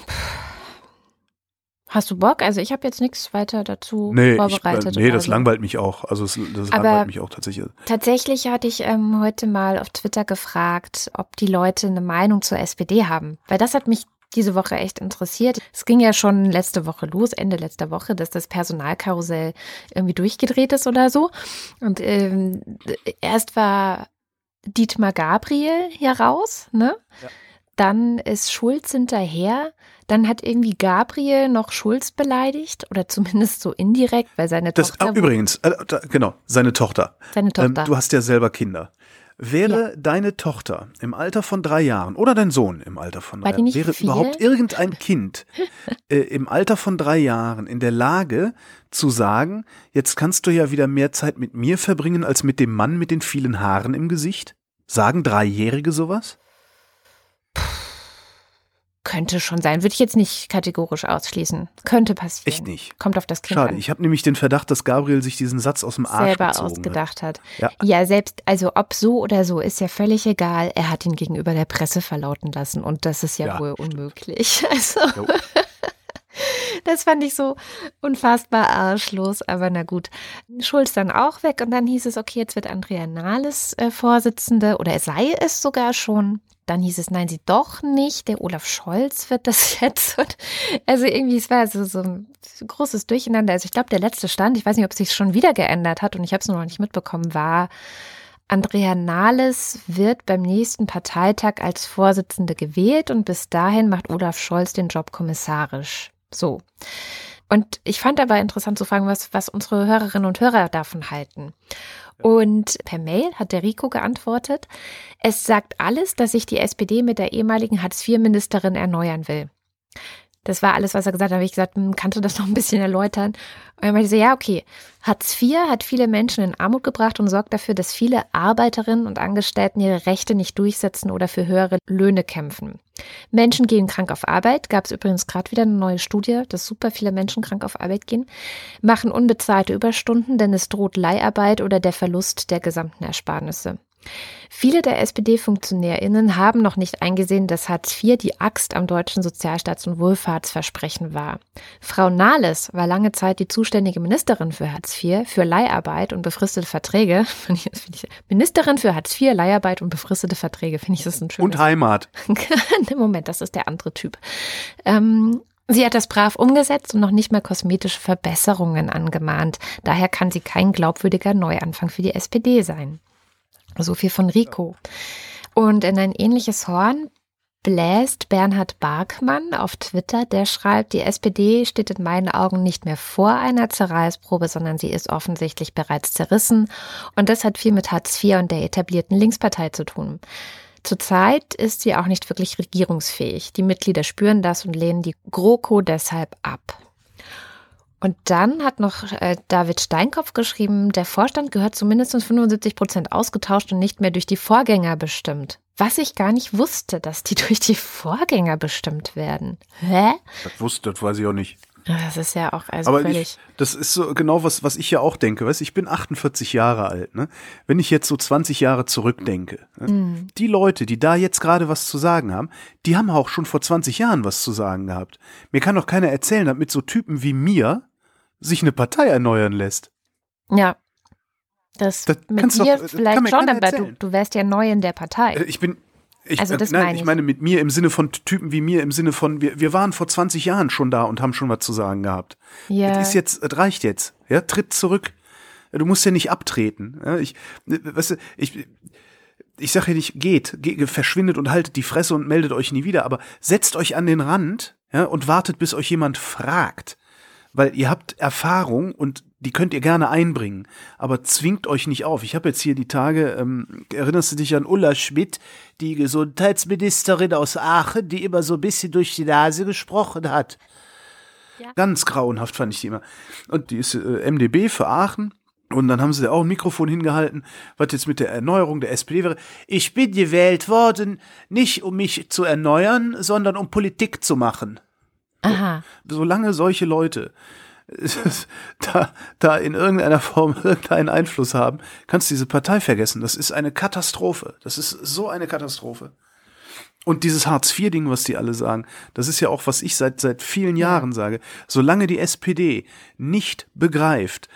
hast du Bock? Also ich habe jetzt nichts weiter dazu nee, vorbereitet. Ich, nee, das so. langweilt mich auch. Also es, das Aber langweilt mich auch tatsächlich. Tatsächlich hatte ich ähm, heute mal auf Twitter gefragt, ob die Leute eine Meinung zur SPD haben. Weil das hat mich diese Woche echt interessiert. Es ging ja schon letzte Woche los, Ende letzter Woche, dass das Personalkarussell irgendwie durchgedreht ist oder so. Und ähm, erst war Dietmar Gabriel hier raus, ne? Ja. dann ist Schulz hinterher, dann hat irgendwie Gabriel noch Schulz beleidigt oder zumindest so indirekt, weil seine das, Tochter. Ah, übrigens, äh, da, genau, seine Tochter. Seine Tochter. Ähm, du hast ja selber Kinder. Wäre ja. deine Tochter im Alter von drei Jahren oder dein Sohn im Alter von drei Jahren, wäre viel? überhaupt irgendein [LAUGHS] Kind äh, im Alter von drei Jahren in der Lage zu sagen, jetzt kannst du ja wieder mehr Zeit mit mir verbringen als mit dem Mann mit den vielen Haaren im Gesicht? Sagen Dreijährige sowas? Könnte schon sein. Würde ich jetzt nicht kategorisch ausschließen. Könnte passieren. Echt nicht. Kommt auf das Kind Schade. an. Ich habe nämlich den Verdacht, dass Gabriel sich diesen Satz aus dem Arsch selber hat. ausgedacht hat. Ja. ja, selbst, also ob so oder so, ist ja völlig egal. Er hat ihn gegenüber der Presse verlauten lassen und das ist ja, Ja. wohl unmöglich. [LAUGHS] Also, Jo. [LAUGHS] das fand ich so unfassbar arschlos, aber na gut. Schulz dann auch weg und dann hieß es, okay, jetzt wird Andrea Nahles äh, Vorsitzende oder sei es sogar schon. Dann hieß es, nein, sie doch nicht. Der Olaf Scholz wird das [LAUGHS] jetzt. Und also irgendwie, es war so, so ein großes Durcheinander. Also ich glaube, der letzte Stand, ich weiß nicht, ob es sich schon wieder geändert hat und ich habe es noch nicht mitbekommen, war, Andrea Nahles wird beim nächsten Parteitag als Vorsitzende gewählt und bis dahin macht Olaf Scholz den Job kommissarisch. So. Und ich fand aber interessant zu fragen, was, was unsere Hörerinnen und Hörer davon halten. Und per Mail hat der Rico geantwortet, es sagt alles, dass sich die SPD mit der ehemaligen Hartz-IV-Ministerin erneuern will. Das war alles, was er gesagt hat. Da habe ich gesagt, hm, kannst du das noch ein bisschen erläutern? Und er meinte so, ja, okay. Hartz IV hat viele Menschen in Armut gebracht und sorgt dafür, dass viele Arbeiterinnen und Angestellten ihre Rechte nicht durchsetzen oder für höhere Löhne kämpfen. Menschen gehen krank auf Arbeit, gab es übrigens gerade wieder eine neue Studie, dass super viele Menschen krank auf Arbeit gehen, machen unbezahlte Überstunden, denn es droht Leiharbeit oder der Verlust der gesamten Ersparnisse. Viele der SPD-FunktionärInnen haben noch nicht eingesehen, dass Hartz IV die Axt am deutschen Sozialstaats- und Wohlfahrtsversprechen war. Frau Nahles war lange Zeit die zuständige Ministerin für Hartz IV, für Leiharbeit und befristete Verträge. [LAUGHS] Ministerin für Hartz IV, Leiharbeit und befristete Verträge, finde ich das ein schönes Und Heimat. [LAUGHS] Moment, das ist der andere Typ. Ähm, sie hat das brav umgesetzt und noch nicht mal kosmetische Verbesserungen angemahnt. Daher kann sie kein glaubwürdiger Neuanfang für die SPD sein. So viel von Rico. Und in ein ähnliches Horn bläst Bernhard Barkmann auf Twitter, der schreibt, die SPD steht in meinen Augen nicht mehr vor einer Zerreißprobe, sondern sie ist offensichtlich bereits zerrissen. Und das hat viel mit Hartz IV und der etablierten Linkspartei zu tun. Zurzeit ist sie auch nicht wirklich regierungsfähig. Die Mitglieder spüren das und lehnen die GroKo deshalb ab. Und dann hat noch äh, David Steinkopf geschrieben, der Vorstand gehört zu mindestens 75 Prozent ausgetauscht und nicht mehr durch die Vorgänger bestimmt. Was ich gar nicht wusste, dass die [LAUGHS] durch die Vorgänger bestimmt werden. Hä? Das wusste, das weiß ich auch nicht. Das ist ja auch also Aber völlig. ich, das ist so genau was, was ich ja auch denke. Weißt, ich bin 48 Jahre alt. Ne? Wenn ich jetzt so 20 Jahre zurückdenke, ne? Mhm. die Leute, die da jetzt gerade was zu sagen haben, die haben auch schon vor 20 Jahren was zu sagen gehabt. Mir kann doch keiner erzählen, dass mit so Typen wie mir sich eine Partei erneuern lässt. Ja. Das, Das mit kannst doch- das vielleicht mir schon, aber du, du wärst ja neu in der Partei. Äh, Ich bin. Ich, Also das äh, nein, meine ich ich. meine mit mir im Sinne von Typen wie mir, im Sinne von, wir, wir waren vor 20 Jahren schon da und haben schon was zu sagen gehabt. ja. Es ist jetzt, es reicht jetzt. Ja, tritt zurück. Du musst ja nicht abtreten. Ja, ich, weißt du, ich, ich sage ja nicht, geht, geht, verschwindet und haltet die Fresse und meldet euch nie wieder, aber setzt euch an den Rand, ja, und wartet, bis euch jemand fragt. Weil ihr habt Erfahrung und die könnt ihr gerne einbringen, aber zwingt euch nicht auf. Ich habe jetzt hier die Tage, ähm, erinnerst du dich an Ulla Schmidt, die Gesundheitsministerin aus Aachen, die immer so ein bisschen durch die Nase gesprochen hat. Ja. Ganz grauenhaft fand ich die immer. Und die ist äh, MDB für Aachen. Und dann haben sie da auch ein Mikrofon hingehalten, was jetzt mit der Erneuerung der SPD wäre. Ich bin gewählt worden, nicht um mich zu erneuern, sondern um Politik zu machen. Aha. Solange solche Leute [LAUGHS] da, da in irgendeiner Form [LAUGHS] irgendeinen Einfluss haben, kannst du diese Partei vergessen. Das ist eine Katastrophe. Das ist so eine Katastrophe. Und dieses Hartz-IV-Ding, was die alle sagen, das ist ja auch, was ich seit, seit vielen Jahren sage. Solange die SPD nicht begreift,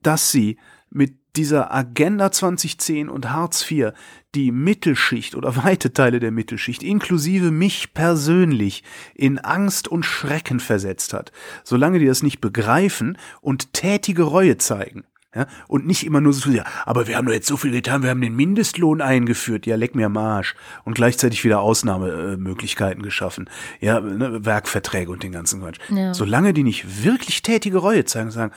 dass sie mit dieser Agenda 2010 und Hartz IV die Mittelschicht oder weite Teile der Mittelschicht, inklusive mich persönlich, in Angst und Schrecken versetzt hat. Solange die das nicht begreifen und tätige Reue zeigen, Ja, und nicht immer nur so, ja, aber wir haben doch jetzt so viel getan, wir haben den Mindestlohn eingeführt, ja, leck mir am Arsch. Und gleichzeitig wieder Ausnahmemöglichkeiten geschaffen. Ja, ne, Werkverträge und den ganzen Quatsch. Ja. Solange die nicht wirklich tätige Reue zeigen, sagen,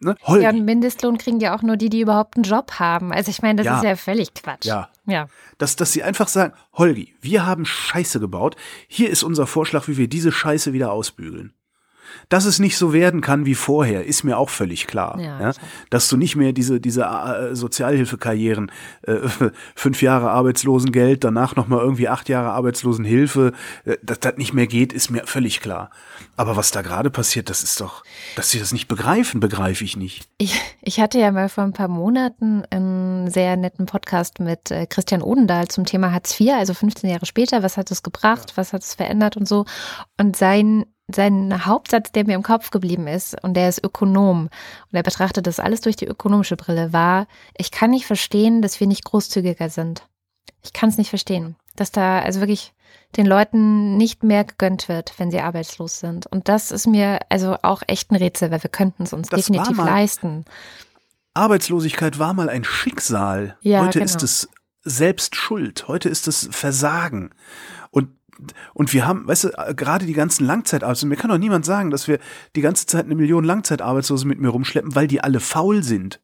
Ne? Ja, einen Mindestlohn kriegen ja auch nur die, die überhaupt einen Job haben. Also ich meine, das ja. ist ja völlig Quatsch. Ja. ja. Dass, dass sie einfach sagen, Holgi, wir haben Scheiße gebaut. Hier ist unser Vorschlag, wie wir diese Scheiße wieder ausbügeln. Dass es nicht so werden kann wie vorher, ist mir auch völlig klar. Ja, ja? Dass du nicht mehr diese, diese äh, Sozialhilfekarrieren, äh, [LAUGHS] fünf Jahre Arbeitslosengeld, danach nochmal irgendwie acht Jahre Arbeitslosenhilfe, äh, dass das nicht mehr geht, ist mir völlig klar. Aber was da gerade passiert, das ist doch, dass sie das nicht begreifen, begreife ich nicht. Ich, ich hatte ja mal vor ein paar Monaten einen sehr netten Podcast mit äh, Christian Odendahl zum Thema Hartz IV, also 15 Jahre später, was hat es gebracht, ja. was hat es verändert und so. Und sein sein Hauptsatz, der mir im Kopf geblieben ist, und der ist Ökonom, und er betrachtet das alles durch die ökonomische Brille, war, ich kann nicht verstehen, dass wir nicht großzügiger sind. Ich kann es nicht verstehen, dass da also wirklich den Leuten nicht mehr gegönnt wird, wenn sie arbeitslos sind. Und das ist mir also auch echt ein Rätsel, weil wir könnten es uns das definitiv leisten. Arbeitslosigkeit war mal ein Schicksal. Ja, Heute genau. ist es selbst Schuld. Heute ist es Versagen. Und und wir haben, weißt du, gerade die ganzen Langzeitarbeitslosen, mir kann doch niemand sagen, dass wir die ganze Zeit eine Million Langzeitarbeitslose mit mir rumschleppen, weil die alle faul sind.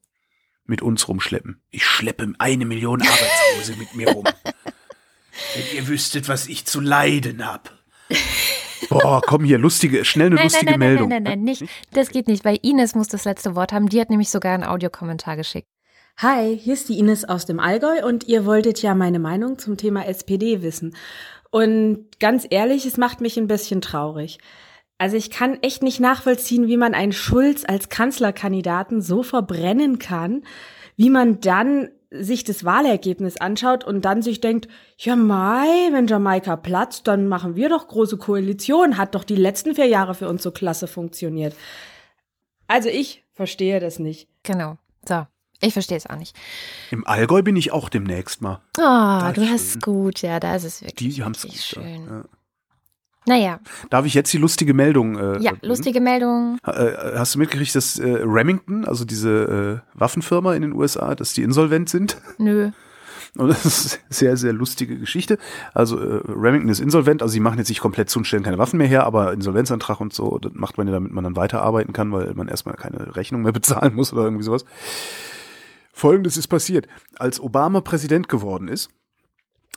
Mit uns rumschleppen. Ich schleppe eine Million Arbeitslose mit mir rum. [LAUGHS] Wenn ihr wüsstet, was ich zu leiden hab. [LAUGHS] Boah, komm hier, lustige, schnell eine nein, lustige nein, nein, Meldung. Nein, nein, nein, nicht. Das geht nicht, weil Ines muss das letzte Wort haben. Die hat nämlich sogar einen Audiokommentar geschickt. Hi, hier ist die Ines aus dem Allgäu und ihr wolltet ja meine Meinung zum Thema SPD wissen. Und ganz ehrlich, es macht mich ein bisschen traurig. Also ich kann echt nicht nachvollziehen, wie man einen Schulz als Kanzlerkandidaten so verbrennen kann, wie man dann sich das Wahlergebnis anschaut und dann sich denkt, ja Mai, wenn Jamaika platzt, dann machen wir doch große Koalition, hat doch die letzten vier Jahre für uns so klasse funktioniert. Also ich verstehe das nicht. Genau. So, ich verstehe es auch nicht. Im Allgäu bin ich auch demnächst mal. Oh, du hast es gut, ja, da ist es wirklich. Die haben es gut. Schön. Ja. Naja. Darf ich jetzt die lustige Meldung? Äh, ja, lustige Meldung. Äh, hast du mitgekriegt, dass äh, Remington, also diese äh, Waffenfirma in den USA, dass die insolvent sind? Nö. [LAUGHS] Und das ist eine sehr, sehr lustige Geschichte. Also äh, Remington ist insolvent, also sie machen jetzt nicht komplett zu und stellen keine Waffen mehr her, aber Insolvenzantrag und so, das macht man ja, damit man dann weiterarbeiten kann, weil man erstmal keine Rechnung mehr [LAUGHS] bezahlen muss oder irgendwie sowas. Folgendes ist passiert. Als Obama Präsident geworden ist,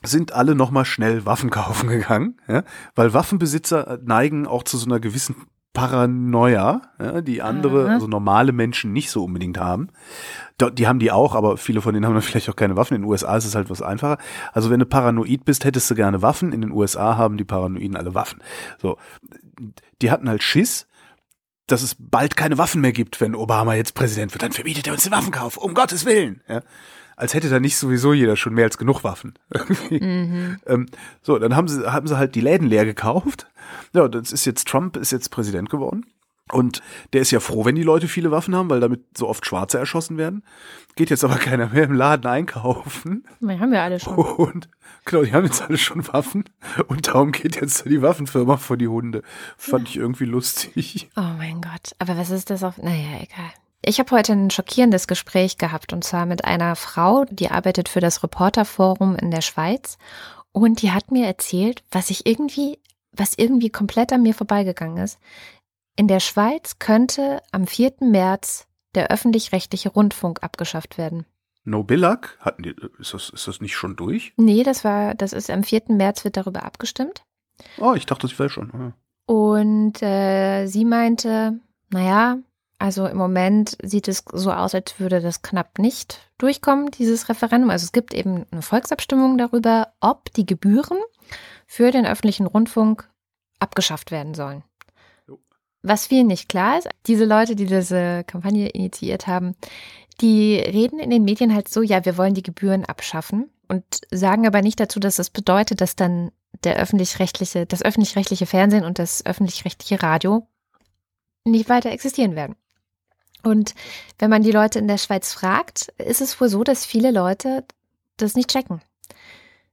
sind alle nochmal schnell Waffen kaufen gegangen, ja, weil Waffenbesitzer neigen auch zu so einer gewissen Paranoia, ja, die andere, mhm. also normale Menschen nicht so unbedingt haben. Die haben die auch, aber viele von denen haben dann [LAUGHS] vielleicht auch keine Waffen. In den USA ist es halt was einfacher. Also wenn du paranoid bist, hättest du gerne Waffen. In den USA haben die Paranoiden alle Waffen. So, die hatten halt Schiss, dass es bald keine Waffen mehr gibt, wenn Obama jetzt Präsident wird. Dann verbietet er uns den Waffenkauf, um Gottes Willen. Ja? Als hätte da nicht sowieso jeder schon mehr als genug Waffen. [LAUGHS] mhm. ähm, so, dann haben sie, haben sie halt die Läden leer gekauft. Ja, das ist jetzt Trump ist jetzt Präsident geworden. Und der ist ja froh, wenn die Leute viele Waffen haben, weil damit so oft Schwarze erschossen werden. Geht jetzt aber [LAUGHS] keiner mehr im Laden einkaufen. Wir haben ja alle schon. Und genau, die haben jetzt alle schon Waffen. Und darum geht jetzt die Waffenfirma vor die Hunde. Fand ja. ich irgendwie lustig. Oh mein Gott. Aber was ist das auf. Naja, egal. Ich habe heute ein schockierendes Gespräch gehabt und zwar mit einer Frau, die arbeitet für das Reporterforum in der Schweiz. Und die hat mir erzählt, was ich irgendwie, was irgendwie komplett an mir vorbeigegangen ist. In der Schweiz könnte am 4. März der öffentlich-rechtliche Rundfunk abgeschafft werden. No Billag? Hatten die, ist das, ist das nicht schon durch? Nee, das war, das ist am 4. März wird darüber abgestimmt. Oh, ich dachte, das wäre schon. Ja. Und äh, sie meinte, naja, also im Moment sieht es so aus, als würde das knapp nicht durchkommen, dieses Referendum. Also es gibt eben eine Volksabstimmung darüber, ob die Gebühren für den öffentlichen Rundfunk abgeschafft werden sollen. Was vielen nicht klar ist, diese Leute, die diese Kampagne initiiert haben, die reden in den Medien halt so, ja, wir wollen die Gebühren abschaffen und sagen aber nicht dazu, dass das bedeutet, dass dann der öffentlich-rechtliche, das öffentlich-rechtliche Fernsehen und das öffentlich-rechtliche Radio nicht weiter existieren werden. Und wenn man die Leute in der Schweiz fragt, ist es wohl so, dass viele Leute das nicht checken.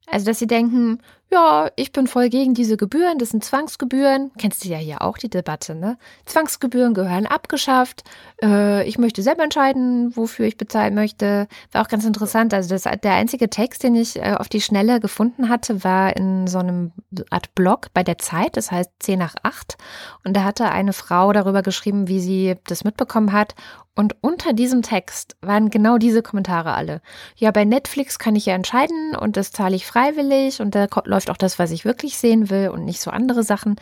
Also, dass sie denken, ja, ich bin voll gegen diese Gebühren, das sind Zwangsgebühren. Kennst du ja hier auch die Debatte, ne? Zwangsgebühren gehören abgeschafft. Äh, ich möchte selber entscheiden, wofür ich bezahlen möchte. War auch ganz interessant. Also das, der einzige Text, den ich äh, auf die Schnelle gefunden hatte, war in so einem Art Blog bei der Zeit, das heißt 10 nach 8. Und da hatte eine Frau darüber geschrieben, wie sie das mitbekommen hat und unter diesem Text waren genau diese Kommentare alle. Ja, bei Netflix kann ich ja entscheiden und das zahle ich freiwillig und da läuft auch das, was ich wirklich sehen will und nicht so andere Sachen.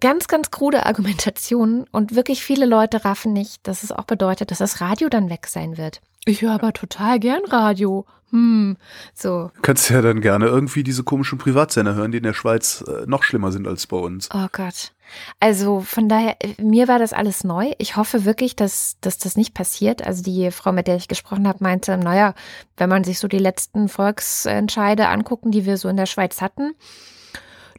Ganz, ganz krude [LAUGHS] Argumentationen und wirklich viele Leute raffen nicht, dass es auch bedeutet, dass das Radio dann weg sein wird. Ich höre aber total gern Radio. Hm, so. Du kannst ja dann gerne irgendwie diese komischen Privatsender hören, die in der Schweiz äh, noch schlimmer sind als bei uns. Oh Gott. Also von daher, äh, mir war das alles neu. Ich hoffe wirklich, dass, dass das nicht passiert. Also die Frau, mit der ich gesprochen habe, meinte, naja, wenn man sich so die letzten Volksentscheide angucken, die wir so in der Schweiz hatten,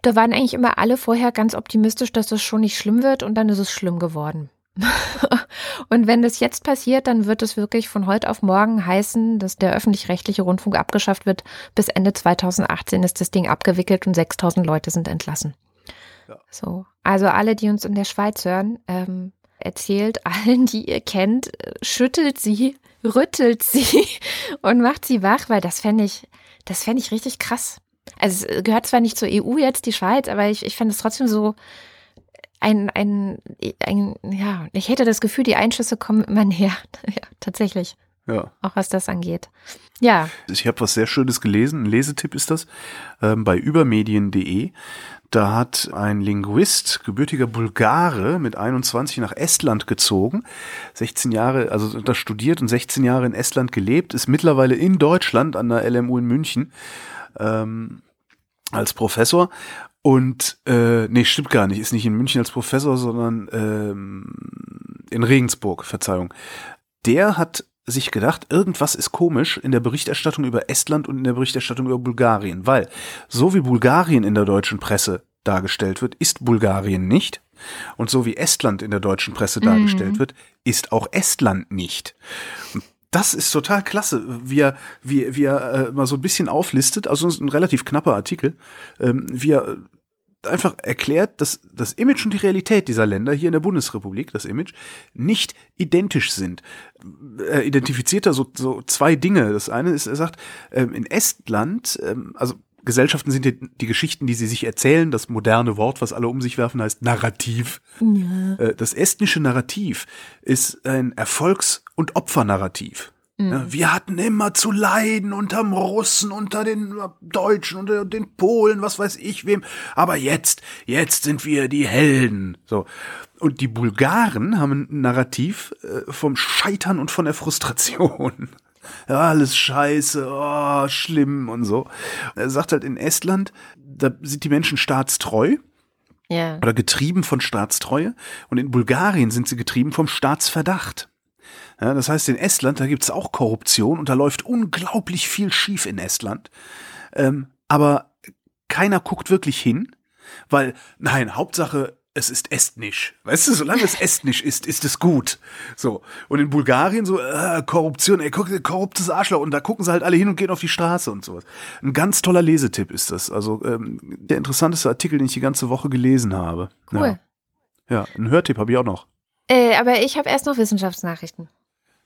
da waren eigentlich immer alle vorher ganz optimistisch, dass das schon nicht schlimm wird und dann ist es schlimm geworden. [LAUGHS] und wenn das jetzt passiert, dann wird es wirklich von heute auf morgen heißen, dass der öffentlich-rechtliche Rundfunk abgeschafft wird. Bis Ende 2018 ist das Ding abgewickelt und 6000 Leute sind entlassen. Ja. So. Also alle, die uns in der Schweiz hören, ähm, erzählt allen, die ihr kennt, schüttelt sie, [LAUGHS] rüttelt sie und macht sie wach, weil das fände ich, das fände ich richtig krass. Also es gehört zwar nicht zur EU jetzt, die Schweiz, aber ich, ich fände es trotzdem so ein, ein, ein, ja, ich hätte das Gefühl, die Einschüsse kommen immer [LAUGHS] näher. Ja, tatsächlich. Ja. Auch was das angeht. Ja. Ich habe was sehr Schönes gelesen. Ein Lesetipp ist das ähm, bei übermedien.de. Da hat ein Linguist, gebürtiger Bulgare, mit 21 nach Estland gezogen, 16 Jahre, also da studiert und 16 Jahre in Estland gelebt, ist mittlerweile in Deutschland an der LMU in München ähm, als Professor. Und äh, nee, stimmt gar nicht, ist nicht in München als Professor, sondern ähm, in Regensburg, Verzeihung. Der hat sich gedacht, irgendwas ist komisch in der Berichterstattung über Estland und in der Berichterstattung über Bulgarien, weil so wie Bulgarien in der deutschen Presse dargestellt wird, ist Bulgarien nicht. Und so wie Estland in der deutschen Presse dargestellt mhm. wird, ist auch Estland nicht. Und das ist total klasse, wie er, wie, wie er äh, mal so ein bisschen auflistet, also ein relativ knapper Artikel, ähm, wie er einfach erklärt, dass das Image und die Realität dieser Länder hier in der Bundesrepublik, das Image, nicht identisch sind. Er identifiziert da so, so zwei Dinge. Das eine ist, er sagt, ähm, in Estland, ähm, also Gesellschaften sind die, die, Geschichten, die sie sich erzählen. Das moderne Wort, was alle um sich werfen, heißt Narrativ. Ja. Äh, das estnische Narrativ ist ein Erfolgs- und Opfernarrativ. Mhm. Wir hatten immer zu leiden unterm Russen, unter den Deutschen, unter den Polen, was weiß ich wem. Aber jetzt, jetzt sind wir die Helden. So. Und die Bulgaren haben ein Narrativ äh, vom Scheitern und von der Frustration. [LAUGHS] Ja, alles scheiße, oh, schlimm und so. Er sagt halt in Estland, da sind die Menschen staatstreu. Ja. Oder getrieben von Staatstreue. Und in Bulgarien sind sie getrieben vom Staatsverdacht. Ja, das heißt, in Estland, da gibt's auch Korruption und da läuft unglaublich viel schief in Estland. Ähm, aber keiner guckt wirklich hin, weil, nein, Hauptsache, es ist estnisch. Weißt du, solange es estnisch ist, ist es gut. So. Und in Bulgarien so, äh, Korruption, ey, guck, korruptes Arschloch. Und da gucken sie halt alle hin und gehen auf die Straße und sowas. Ein ganz toller Lesetipp ist das. Also ähm, der interessanteste Artikel, den ich die ganze Woche gelesen habe. Cool. Ja, ja einen Hörtipp habe ich auch noch. Äh, aber ich habe erst noch Wissenschaftsnachrichten.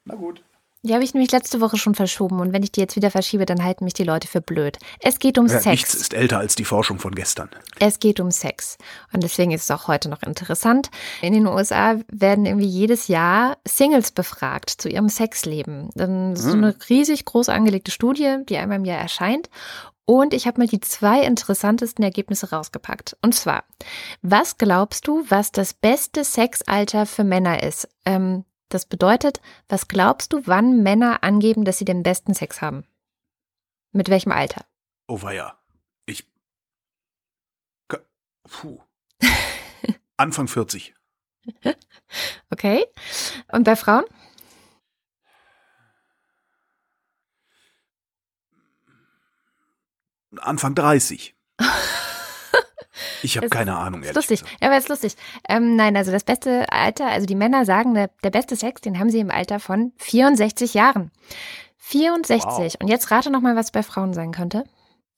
Na gut. Die habe ich nämlich letzte Woche schon verschoben und wenn ich die jetzt wieder verschiebe, dann halten mich die Leute für blöd. Es geht um ja, Sex. Nichts ist älter als die Forschung von gestern. Es geht um Sex. Und deswegen ist es auch heute noch interessant. In den USA werden irgendwie jedes Jahr Singles befragt zu ihrem Sexleben. Das ist so hm. eine riesig groß angelegte Studie, die einmal im Jahr erscheint. Und ich habe mal die zwei interessantesten Ergebnisse rausgepackt. Und zwar, was glaubst du, was das beste Sexalter für Männer ist? Ähm, das bedeutet, was glaubst du, wann Männer angeben, dass sie den besten Sex haben? Mit welchem Alter? Oh weia. Ich. Puh. [LAUGHS] Anfang 40. Okay. Und bei Frauen? Anfang 30. [LAUGHS] Ich habe keine Ahnung. Ist lustig. Gesagt. Ja, aber ist lustig. Ähm, nein, also das beste Alter, also die Männer sagen, der, der beste Sex, den haben sie im Alter von 64 Jahren. 64. Wow. Und jetzt rate noch mal, was bei Frauen sein könnte.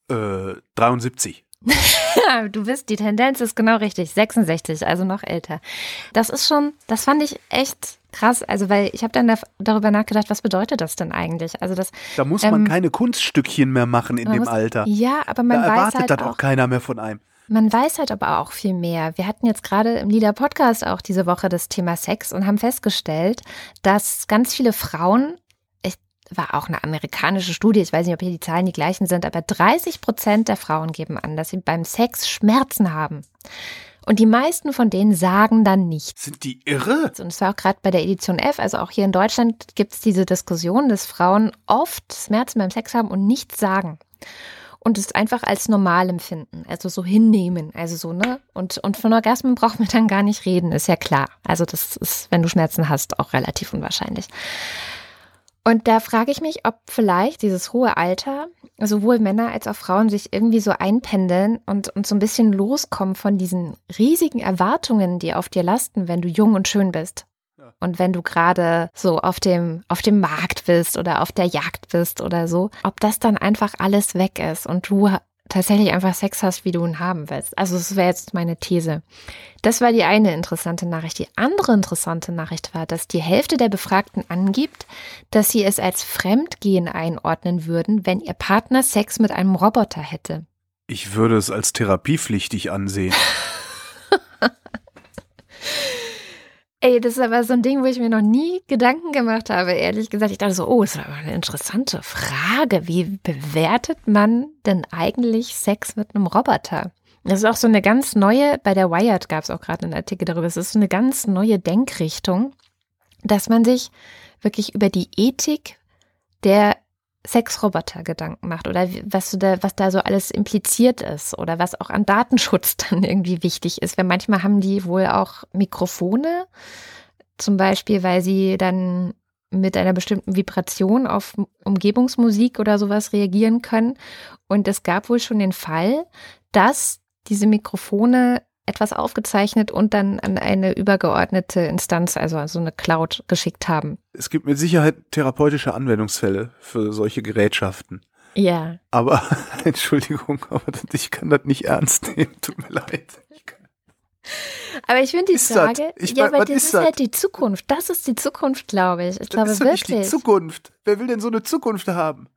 Äh, 73. [LAUGHS] du bist, die Tendenz ist genau richtig. 66, also noch älter. Das ist schon, das fand ich echt krass. Also, weil ich habe dann da, darüber nachgedacht, was bedeutet das denn eigentlich? Also, das. Da muss man ähm, keine Kunststückchen mehr machen in dem muss, Alter. Ja, aber man da weiß erwartet halt das auch, auch keiner mehr von einem. Man weiß halt aber auch viel mehr. Wir hatten jetzt gerade im Lieder Podcast auch diese Woche das Thema Sex und haben festgestellt, dass ganz viele Frauen war auch eine amerikanische Studie, ich weiß nicht, ob hier die Zahlen die gleichen sind, aber 30 Prozent der Frauen geben an, dass sie beim Sex Schmerzen haben. Und die meisten von denen sagen dann nichts. Sind die irre? Und es war auch gerade bei der Edition F, also auch hier in Deutschland gibt es diese Diskussion, dass Frauen oft Schmerzen beim Sex haben und nichts sagen. Und es einfach als normal empfinden, also so hinnehmen, also so, ne? Und, und von Orgasmen braucht man dann gar nicht reden, ist ja klar. Also das ist, wenn du Schmerzen hast, auch relativ unwahrscheinlich. Und da frage ich mich, ob vielleicht dieses hohe Alter sowohl Männer als auch Frauen sich irgendwie so einpendeln und, und so ein bisschen loskommen von diesen riesigen Erwartungen, die auf dir lasten, wenn du jung und schön bist. Und wenn du gerade so auf dem, auf dem Markt bist oder auf der Jagd bist oder so, ob das dann einfach alles weg ist und du tatsächlich einfach Sex hast, wie du ihn haben willst. Also das wäre jetzt meine These. Das war die eine interessante Nachricht. Die andere interessante Nachricht war, dass die Hälfte der Befragten angibt, dass sie es als Fremdgehen einordnen würden, wenn ihr Partner Sex mit einem Roboter hätte. Ich würde es als therapiepflichtig ansehen. [LAUGHS] Ey, das ist aber so ein Ding, wo ich mir noch nie Gedanken gemacht habe, ehrlich gesagt. Ich dachte so, oh, ist aber eine interessante Frage. Wie bewertet man denn eigentlich Sex mit einem Roboter? Das ist auch so eine ganz neue, bei der Wired gab es auch gerade einen Artikel darüber, es ist so eine ganz neue Denkrichtung, dass man sich wirklich über die Ethik der Sexroboter Gedanken macht oder was, da, was da so alles impliziert ist oder was auch an Datenschutz [LAUGHS] dann irgendwie wichtig ist. Weil manchmal haben die wohl auch Mikrofone, zum Beispiel, weil sie dann mit einer bestimmten Vibration auf Umgebungsmusik oder sowas reagieren können. Und es gab wohl schon den Fall, dass diese Mikrofone etwas aufgezeichnet und dann an eine übergeordnete Instanz, also so eine Cloud, geschickt haben. Es gibt mit Sicherheit therapeutische Anwendungsfälle für solche Gerätschaften. Ja. Aber, [LAUGHS] Entschuldigung, aber ich kann das nicht ernst nehmen, tut mir leid. Aber ich finde die ist Frage, ich ja, mein, aber das ist halt die Zukunft. Das ist die Zukunft, glaube ich. Ich Das glaube ist doch nicht wirklich. die Zukunft. Wer will denn so eine Zukunft haben?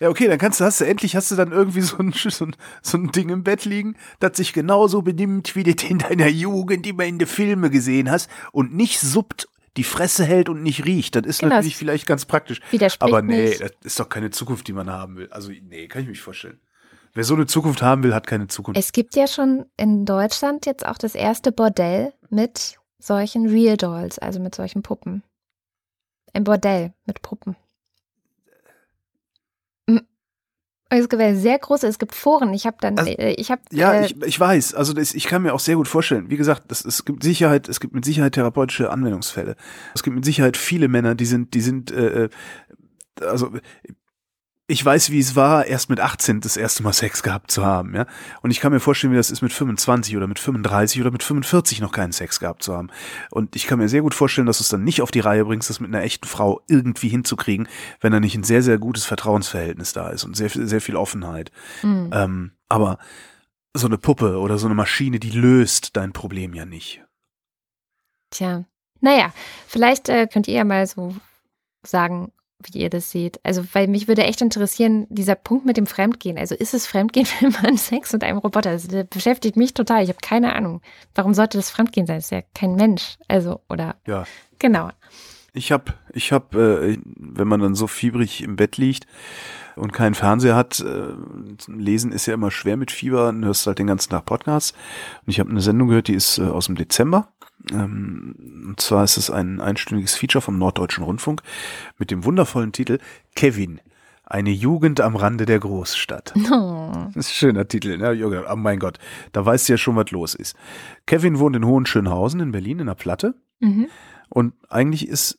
Ja, okay, dann kannst du, hast du endlich hast du dann irgendwie so ein, [LAUGHS] so ein, so ein Ding im Bett liegen, das sich genauso benimmt, wie du das in deiner Jugend immer in den Filmen gesehen hast und nicht suppt, die Fresse hält und nicht riecht. Das ist Genau, natürlich es vielleicht ganz praktisch. Aber nee, nicht. das ist doch keine Zukunft, die man haben will. Also, nee, kann ich mir nicht vorstellen. Wer so eine Zukunft haben will, hat keine Zukunft. Es gibt ja schon in Deutschland jetzt auch das erste Bordell mit solchen Real Dolls, also mit solchen Puppen. Ein Bordell mit Puppen. Mm. Es gibt sehr große, es gibt Foren. Ich habe dann, Also, äh, ich habe, Ja, äh, ich, ich weiß. Also das, ich kann mir auch sehr gut vorstellen. Wie gesagt, das, es gibt Sicherheit, es gibt mit Sicherheit therapeutische Anwendungsfälle. Es gibt mit Sicherheit viele Männer, die sind, die sind, äh, äh, also ich weiß, wie es war, erst mit 18 das erste Mal Sex gehabt zu haben, ja. Und ich kann mir vorstellen, wie das ist mit 25 oder mit 35 oder mit 45 noch keinen Sex gehabt zu haben. Und ich kann mir sehr gut vorstellen, dass du es dann nicht auf die Reihe bringst, das mit einer echten Frau irgendwie hinzukriegen, wenn da nicht ein sehr, sehr gutes Vertrauensverhältnis da ist und sehr, viel- sehr viel Offenheit. mm. Ähm, aber so eine Puppe oder so eine Maschine, die löst dein Problem ja nicht. Tja, naja, vielleicht äh, könnt ihr ja mal so sagen, wie ihr das seht. Also, weil mich würde echt interessieren, dieser Punkt mit dem Fremdgehen. Also, ist es Fremdgehen, [LAUGHS] wenn man Sex mit einem Roboter? Also, das beschäftigt mich total. Ich habe keine Ahnung. Warum sollte das Fremdgehen sein? Das ist ja kein Mensch. Also, oder, Ja. genau. Ich hab, ich hab, äh, wenn man dann so fiebrig im Bett liegt und keinen Fernseher hat, äh, lesen ist ja immer schwer mit Fieber, dann hörst du halt den ganzen Tag Podcasts. Und ich habe eine Sendung gehört, die ist äh, aus dem Dezember. Ähm, und zwar ist es ein einstündiges Feature vom Norddeutschen Rundfunk mit dem wundervollen Titel Kevin. Eine Jugend am Rande der Großstadt. [LAUGHS] Oh. Das ist ein schöner Titel, ne? Jürgen, Oh mein Gott, da weißt du ja schon, was los ist. Kevin wohnt in Hohenschönhausen in Berlin in der Platte. Mhm. Und eigentlich ist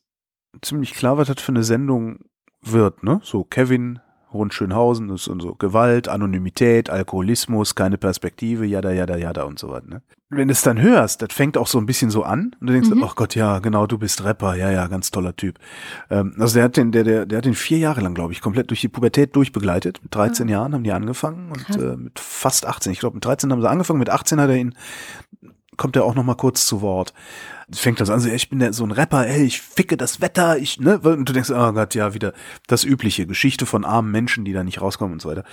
ziemlich klar, was das für eine Sendung wird, ne? So Kevin Rund Schönhausen, das ist und so Gewalt, Anonymität, Alkoholismus, keine Perspektive, jada, jada, jada und so weiter. Ne? Wenn du es dann hörst, das fängt auch so ein bisschen so an und du denkst, Mhm. ach Gott, ja, genau, du bist Rapper, ja, ja, ganz toller Typ. Ähm, also der hat den, der, der, der hat den vier Jahre lang, glaube ich, komplett durch die Pubertät durchbegleitet. Mit 13 Jahren haben die angefangen und äh, mit fast 18. Ich glaube, mit 13 haben sie angefangen, mit 18 hat er ihn, kommt er auch noch mal kurz zu Wort. Fängt das an, so, ich bin der, so ein Rapper, ey, ich ficke das Wetter, ich, ne, und du denkst, oh Gott, ja, wieder das übliche, Geschichte von armen Menschen, die da nicht rauskommen und so weiter.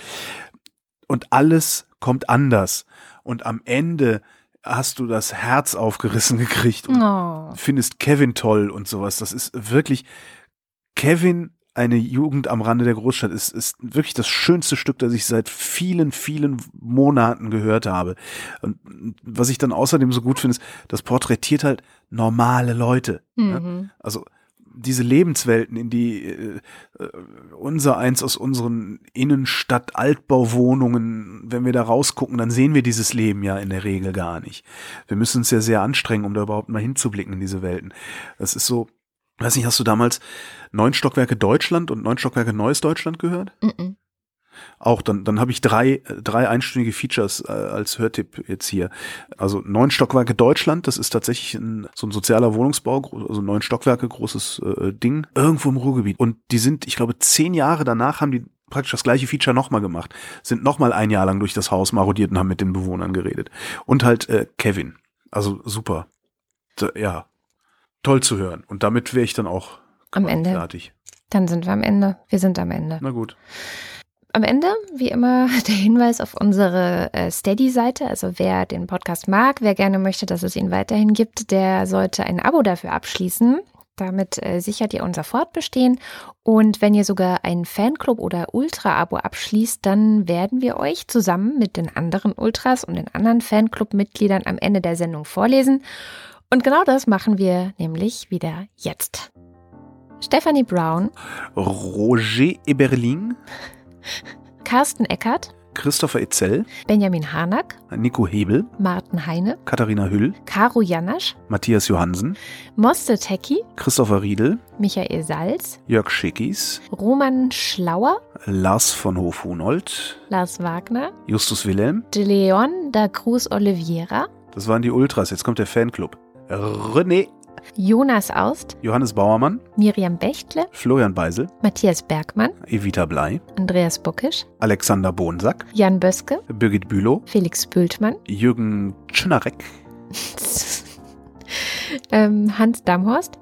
Und alles kommt anders. Und am Ende hast du das Herz aufgerissen [LAUGHS] gekriegt und Oh. findest Kevin toll und sowas. Das ist wirklich Kevin, eine Jugend am Rande der Großstadt, ist, ist wirklich das schönste Stück, das ich seit vielen, vielen Monaten gehört habe. Und was ich dann außerdem so gut finde, ist, das porträtiert halt normale Leute. ne? Mhm. Also diese Lebenswelten, in die äh, äh, unser eins aus unseren Innenstadt-Altbauwohnungen, wenn wir da rausgucken, dann sehen wir dieses Leben ja in der Regel gar nicht. Wir müssen uns ja sehr anstrengen, um da überhaupt mal hinzublicken in diese Welten. Das ist so, weiß nicht, hast du damals Neun Stockwerke Deutschland und Neun Stockwerke Neues Deutschland gehört? Mhm. Auch, dann, dann habe ich drei, drei einstündige Features äh, als Hörtipp jetzt hier. Also neun Stockwerke Deutschland, das ist tatsächlich ein, so ein sozialer Wohnungsbau, also neun Stockwerke, großes äh, Ding, irgendwo im Ruhrgebiet. Und die sind, ich glaube, zehn Jahre danach haben die praktisch das gleiche Feature nochmal gemacht, sind nochmal ein Jahr lang durch das Haus marodiert und haben mit den Bewohnern geredet. Und halt äh, Kevin. Also super. Ja, toll zu hören. Und damit wäre ich dann auch Am Ende. fertig. Dann sind wir am Ende. Wir sind am Ende. Na gut. Am Ende, wie immer, [LAUGHS] der Hinweis auf unsere äh, Steady-Seite. Also wer den Podcast mag, wer gerne möchte, dass es ihn weiterhin gibt, der sollte ein Abo dafür abschließen. Damit äh, sichert ihr unser Fortbestehen. Und wenn ihr sogar ein Fanclub oder Ultra-Abo abschließt, dann werden wir euch zusammen mit den anderen Ultras und den anderen Fanclub-Mitgliedern am Ende der Sendung vorlesen. Und genau das machen wir nämlich wieder jetzt. Stephanie Brown, Roger Eberling, Carsten Eckert, Christopher Etzel, Benjamin Harnack, Nico Hebel, Martin Heine, Katharina Hüll, Caro Janasch, Matthias Johansen, Moste Tecki, Christopher Riedel, Michael Salz, Jörg Schickis, Roman Schlauer, Lars von Hof-Hunold, Lars Wagner, Justus Wilhelm. De Leon da Cruz Oliveira, Das waren die Ultras. Jetzt kommt der Fanclub. René, Jonas Aust, Johannes Bauermann, Miriam Bechtle, Florian Beisel, Matthias Bergmann, Evita Blei, Andreas Buckisch, Alexander Bonsack, Jan Böske, Birgit Bülow, Felix Bültmann, Jürgen Tschnarek, [LAUGHS] ähm, Hans Damhorst,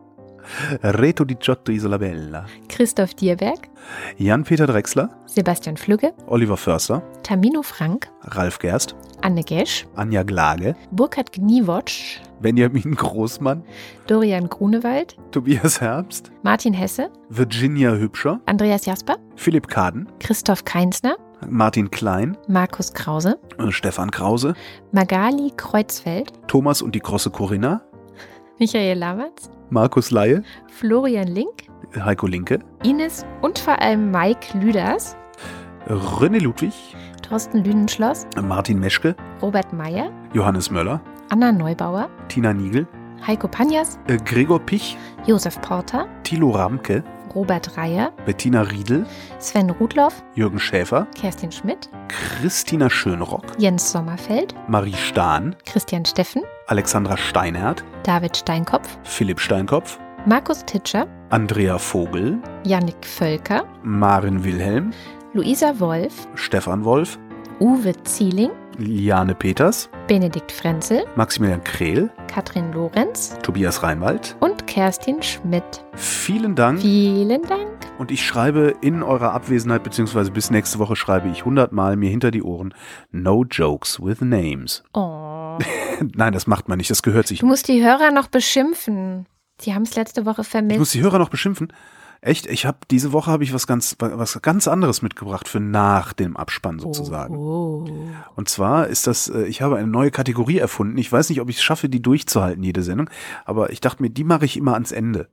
Reto Di Giotto Isolabella, Christoph Dierberg, Jan-Peter Drechsler, Sebastian Flügge, Oliver Förster, Tamino Frank, Ralf Gerst, Anne Gesch, Anja Glage, Burkhard Gniewotsch, Benjamin Großmann, Dorian Grunewald, Tobias Herbst, Martin Hesse, Virginia Hübscher, Andreas Jasper, Philipp Kaden, Christoph Keinsner, Martin Klein, Markus Krause, äh, Stefan Krause, Magali Kreuzfeld, Thomas und die große Corinna, Michael Lamatz, Markus Laie, Florian Link, Heiko Linke, Ines und vor allem Mike Lüders, René Ludwig, Thorsten Lünenschloss, Martin Meschke, Robert Meyer, Johannes Möller, Anna Neubauer, Tina Niegel, Heiko Panjas, äh, Gregor Pich, Josef Porter, Thilo Ramke, Robert Reyer, Bettina Riedel, Sven Rudloff, Jürgen Schäfer, Kerstin Schmidt, Christina Schönrock, Jens Sommerfeld, Marie Stahn, Christian Steffen, Alexandra Steinert, David Steinkopf, Philipp Steinkopf, Markus Titscher, Andrea Vogel, Yannick Völker, Maren Wilhelm, Luisa Wolf, Stefan Wolf, Uwe Zieling, Liane Peters, Benedikt Frenzel, Maximilian Krehl, Katrin Lorenz Tobias Reinwald. und Kerstin Schmidt. Vielen Dank. Vielen Dank. Und ich schreibe in eurer Abwesenheit, beziehungsweise bis nächste Woche schreibe ich hundertmal mir hinter die Ohren, no jokes with names. Oh. [LAUGHS] Nein, das macht man nicht, das gehört sich. Du musst die Hörer noch beschimpfen. Sie haben es letzte Woche Ich vermisst. muss die Hörer noch beschimpfen. Echt, ich habe diese Woche habe ich was ganz was ganz anderes mitgebracht für nach dem Abspann sozusagen. Oh. Und zwar ist das, äh, ich habe eine neue Kategorie erfunden. Ich weiß nicht, ob ich es schaffe, die durchzuhalten, jede Sendung, aber ich dachte mir, die mache ich immer ans Ende.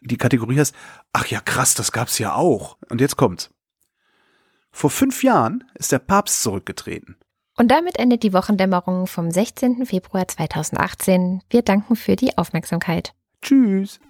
Die Kategorie heißt, ach ja, krass, das gab's ja auch. Und jetzt kommt's. Vor fünf Jahren ist der Papst zurückgetreten. Und damit endet die Wochendämmerung vom 16. Februar 2018. Wir danken für die Aufmerksamkeit. Tschüss.